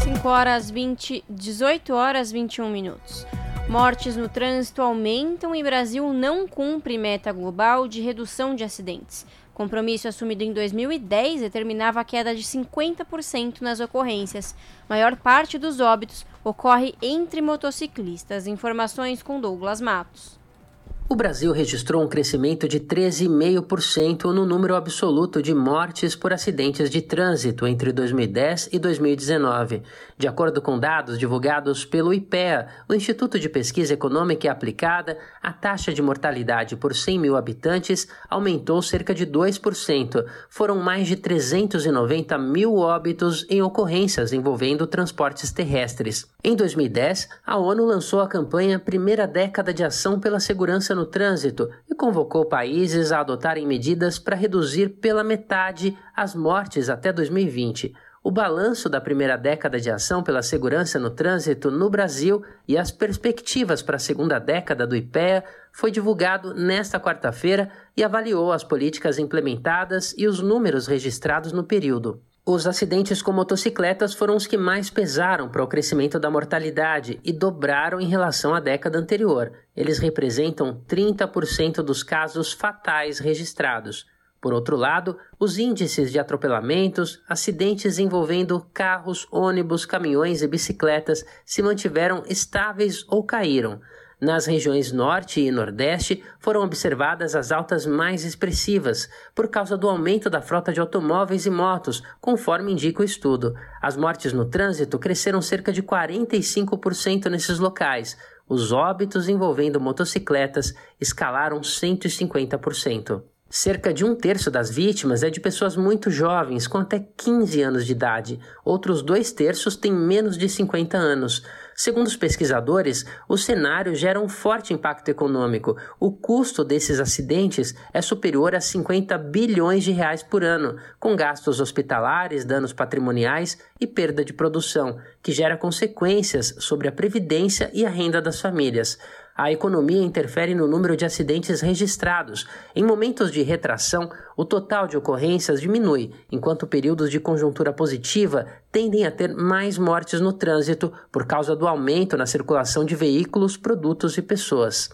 5 horas 20, 18 horas 21 minutos. Mortes no trânsito aumentam e Brasil não cumpre meta global de redução de acidentes. Compromisso assumido em 2010 determinava a queda de 50% nas ocorrências. Maior parte dos óbitos ocorre entre motociclistas. Informações com Douglas Matos. O Brasil registrou um crescimento de 13,5% no número absoluto de mortes por acidentes de trânsito entre 2010 e 2019. De acordo com dados divulgados pelo IPEA, o Instituto de Pesquisa Econômica e Aplicada, a taxa de mortalidade por 100 mil habitantes aumentou cerca de 2%. Foram mais de 390 mil óbitos em ocorrências envolvendo transportes terrestres. Em 2010, a ONU lançou a campanha Primeira Década de Ação pela Segurança no Trânsito e convocou países a adotarem medidas para reduzir pela metade as mortes até 2020. O balanço da primeira década de ação pela segurança no trânsito no Brasil e as perspectivas para a segunda década do IPEA foi divulgado nesta quarta-feira e avaliou as políticas implementadas e os números registrados no período. Os acidentes com motocicletas foram os que mais pesaram para o crescimento da mortalidade e dobraram em relação à década anterior. Eles representam 30% dos casos fatais registrados. Por outro lado, os índices de atropelamentos, acidentes envolvendo carros, ônibus, caminhões e bicicletas se mantiveram estáveis ou caíram. Nas regiões Norte e Nordeste foram observadas as altas mais expressivas, por causa do aumento da frota de automóveis e motos, conforme indica o estudo. As mortes no trânsito cresceram cerca de 45% nesses locais. Os óbitos envolvendo motocicletas escalaram 150%. Cerca de um terço das vítimas é de pessoas muito jovens, com até 15 anos de idade. Outros dois terços têm menos de 50 anos. Segundo os pesquisadores, o cenário gera um forte impacto econômico. O custo desses acidentes é superior a 50 bilhões de reais por ano, com gastos hospitalares, danos patrimoniais e perda de produção, que gera consequências sobre a previdência e a renda das famílias a economia interfere no número de acidentes registrados. Em momentos de retração, o total de ocorrências diminui, enquanto períodos de conjuntura positiva tendem a ter mais mortes no trânsito por causa do aumento na circulação de veículos, produtos e pessoas.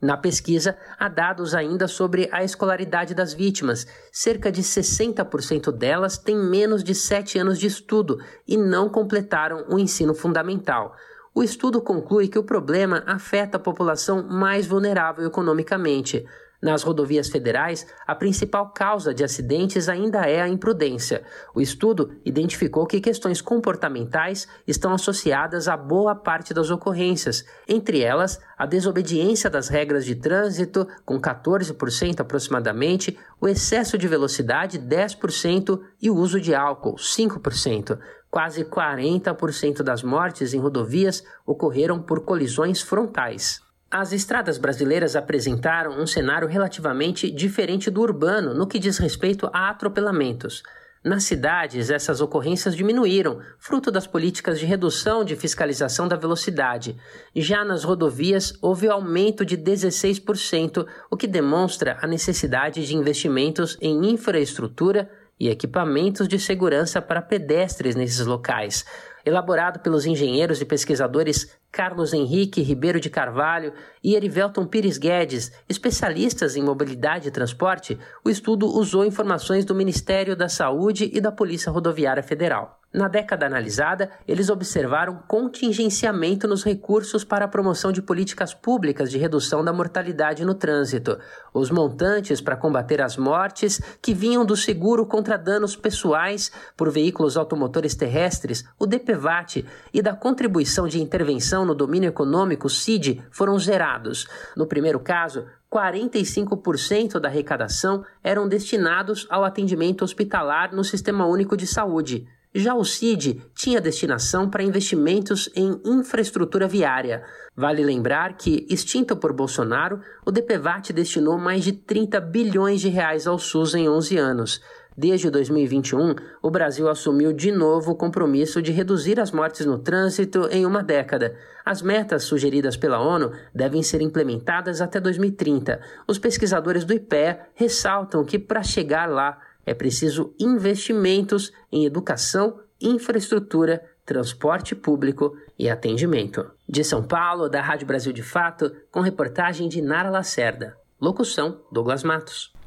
Na pesquisa, há dados ainda sobre a escolaridade das vítimas. Cerca de 60% delas têm menos de 7 anos de estudo e não completaram o ensino fundamental. O estudo conclui que o problema afeta a população mais vulnerável economicamente. Nas rodovias federais, a principal causa de acidentes ainda é a imprudência. O estudo identificou que questões comportamentais estão associadas a boa parte das ocorrências, entre elas a desobediência das regras de trânsito, com 14% aproximadamente, o excesso de velocidade, 10%, e o uso de álcool, 5%. Quase 40% das mortes em rodovias ocorreram por colisões frontais. As estradas brasileiras apresentaram um cenário relativamente diferente do urbano no que diz respeito a atropelamentos. Nas cidades, essas ocorrências diminuíram, fruto das políticas de redução de fiscalização da velocidade. Já nas rodovias, houve aumento de 16%, o que demonstra a necessidade de investimentos em infraestrutura e equipamentos de segurança para pedestres nesses locais. Elaborado pelos engenheiros e pesquisadores Carlos Henrique Ribeiro de Carvalho e Erivelton Pires Guedes, especialistas em mobilidade e transporte, o estudo usou informações do Ministério da Saúde e da Polícia Rodoviária Federal. Na década analisada, eles observaram contingenciamento nos recursos para a promoção de políticas públicas de redução da mortalidade no trânsito. Os montantes para combater as mortes que vinham do seguro contra danos pessoais por veículos automotores terrestres, o DPVAT, e da contribuição de intervenção no domínio econômico, CID, foram zerados. No primeiro caso, 45% da arrecadação eram destinados ao atendimento hospitalar no Sistema Único de Saúde. Já o CID tinha destinação para investimentos em infraestrutura viária. Vale lembrar que, extinto por Bolsonaro, o DPVAT destinou mais de 30 bilhões de reais ao SUS em 11 anos. Desde 2021, o Brasil assumiu de novo o compromisso de reduzir as mortes no trânsito em uma década. As metas sugeridas pela ONU devem ser implementadas até 2030. Os pesquisadores do IPE ressaltam que, para chegar lá, é preciso investimentos em educação, infraestrutura, transporte público e atendimento. De São Paulo, da Rádio Brasil de Fato, com reportagem de Nara Lacerda. Locução: Douglas Matos.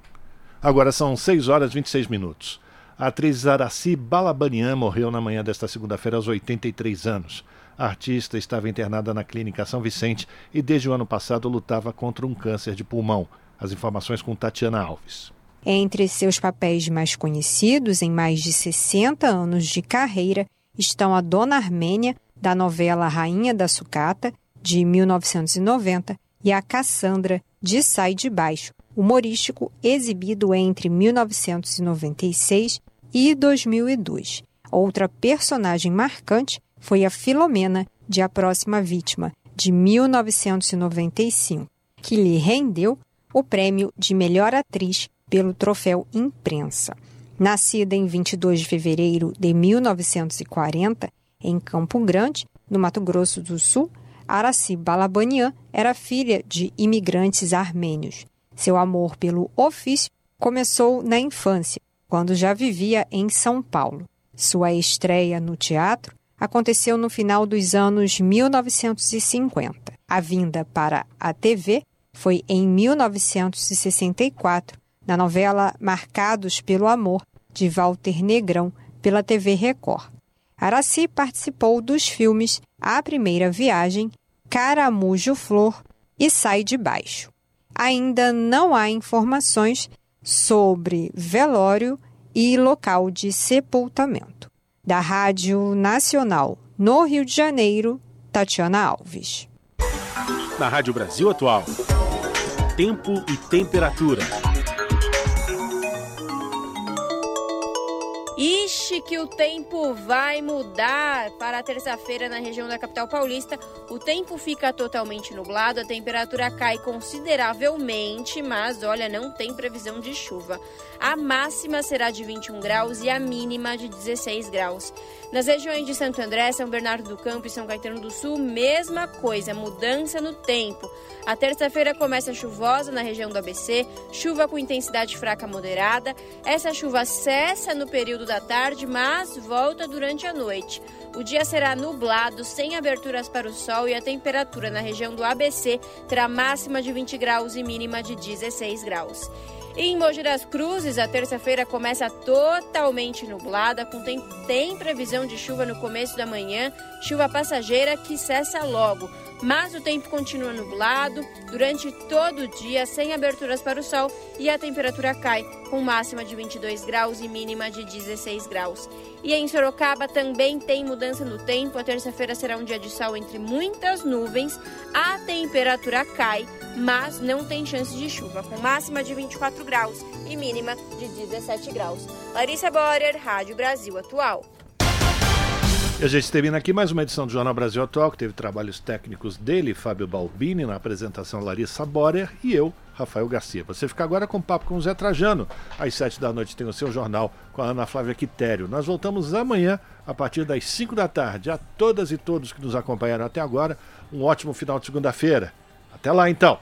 Agora são 6 horas e 26 minutos. A atriz Araci Balabanian morreu na manhã desta segunda-feira aos 83 anos. A artista estava internada na Clínica São Vicente e desde o ano passado lutava contra um câncer de pulmão. As informações com Tatiana Alves. Entre seus papéis mais conhecidos, em mais de 60 anos de carreira, estão a Dona Armênia, da novela Rainha da Sucata, de 1990, e a Cassandra, de Sai de Baixo, humorístico exibido entre 1996 e 2002. Outra personagem marcante foi a Filomena, de A Próxima Vítima, de 1995, que lhe rendeu o prêmio de melhor atriz pelo troféu Imprensa. Nascida em 22 de fevereiro de 1940, em Campo Grande, no Mato Grosso do Sul, Araci Balabanian era filha de imigrantes armênios. Seu amor pelo ofício começou na infância, quando já vivia em São Paulo. Sua estreia no teatro aconteceu no final dos anos 1950. A vinda para a TV foi em 1964, na novela Marcados pelo Amor, de Walter Negrão, pela TV Record. Araci participou dos filmes A Primeira Viagem, Caramujo Flor, e sai de baixo. Ainda não há informações sobre velório e local de sepultamento. Da Rádio Nacional, no Rio de Janeiro, Tatiana Alves. Na Rádio Brasil Atual, tempo e temperatura. Que o tempo vai mudar para terça-feira na região da capital paulista. O tempo fica totalmente nublado, a temperatura cai consideravelmente, mas olha, não tem previsão de chuva. A máxima será de 21 graus e a mínima de 16 graus. Nas regiões de Santo André, São Bernardo do Campo e São Caetano do Sul, mesma coisa, mudança no tempo. A terça-feira começa chuvosa na região do ABC, chuva com intensidade fraca moderada. Essa chuva cessa no período da tarde, mas volta durante a noite. O dia será nublado, sem aberturas para o sol e a temperatura na região do ABC terá máxima de 20 graus e mínima de 16 graus. Em Mogi das Cruzes, a terça-feira começa totalmente nublada, com tem, tem previsão de chuva no começo da manhã, chuva passageira que cessa logo. Mas o tempo continua nublado durante todo o dia, sem aberturas para o sol, e a temperatura cai, com máxima de 22 graus e mínima de 16 graus. E em Sorocaba também tem mudança no tempo. A terça-feira será um dia de sol entre muitas nuvens. A temperatura cai, mas não tem chance de chuva, com máxima de 24 graus e mínima de 17 graus. Larissa Borer, Rádio Brasil Atual. E a gente termina aqui mais uma edição do Jornal Brasil Atual, que teve trabalhos técnicos dele, Fábio Balbini, na apresentação Larissa Borer e eu, Rafael Garcia. Você fica agora com o papo com o Zé Trajano. Às sete da noite tem o seu jornal com a Ana Flávia Quitério. Nós voltamos amanhã, a partir das cinco da tarde. A todas e todos que nos acompanharam até agora, um ótimo final de segunda-feira. Até lá então!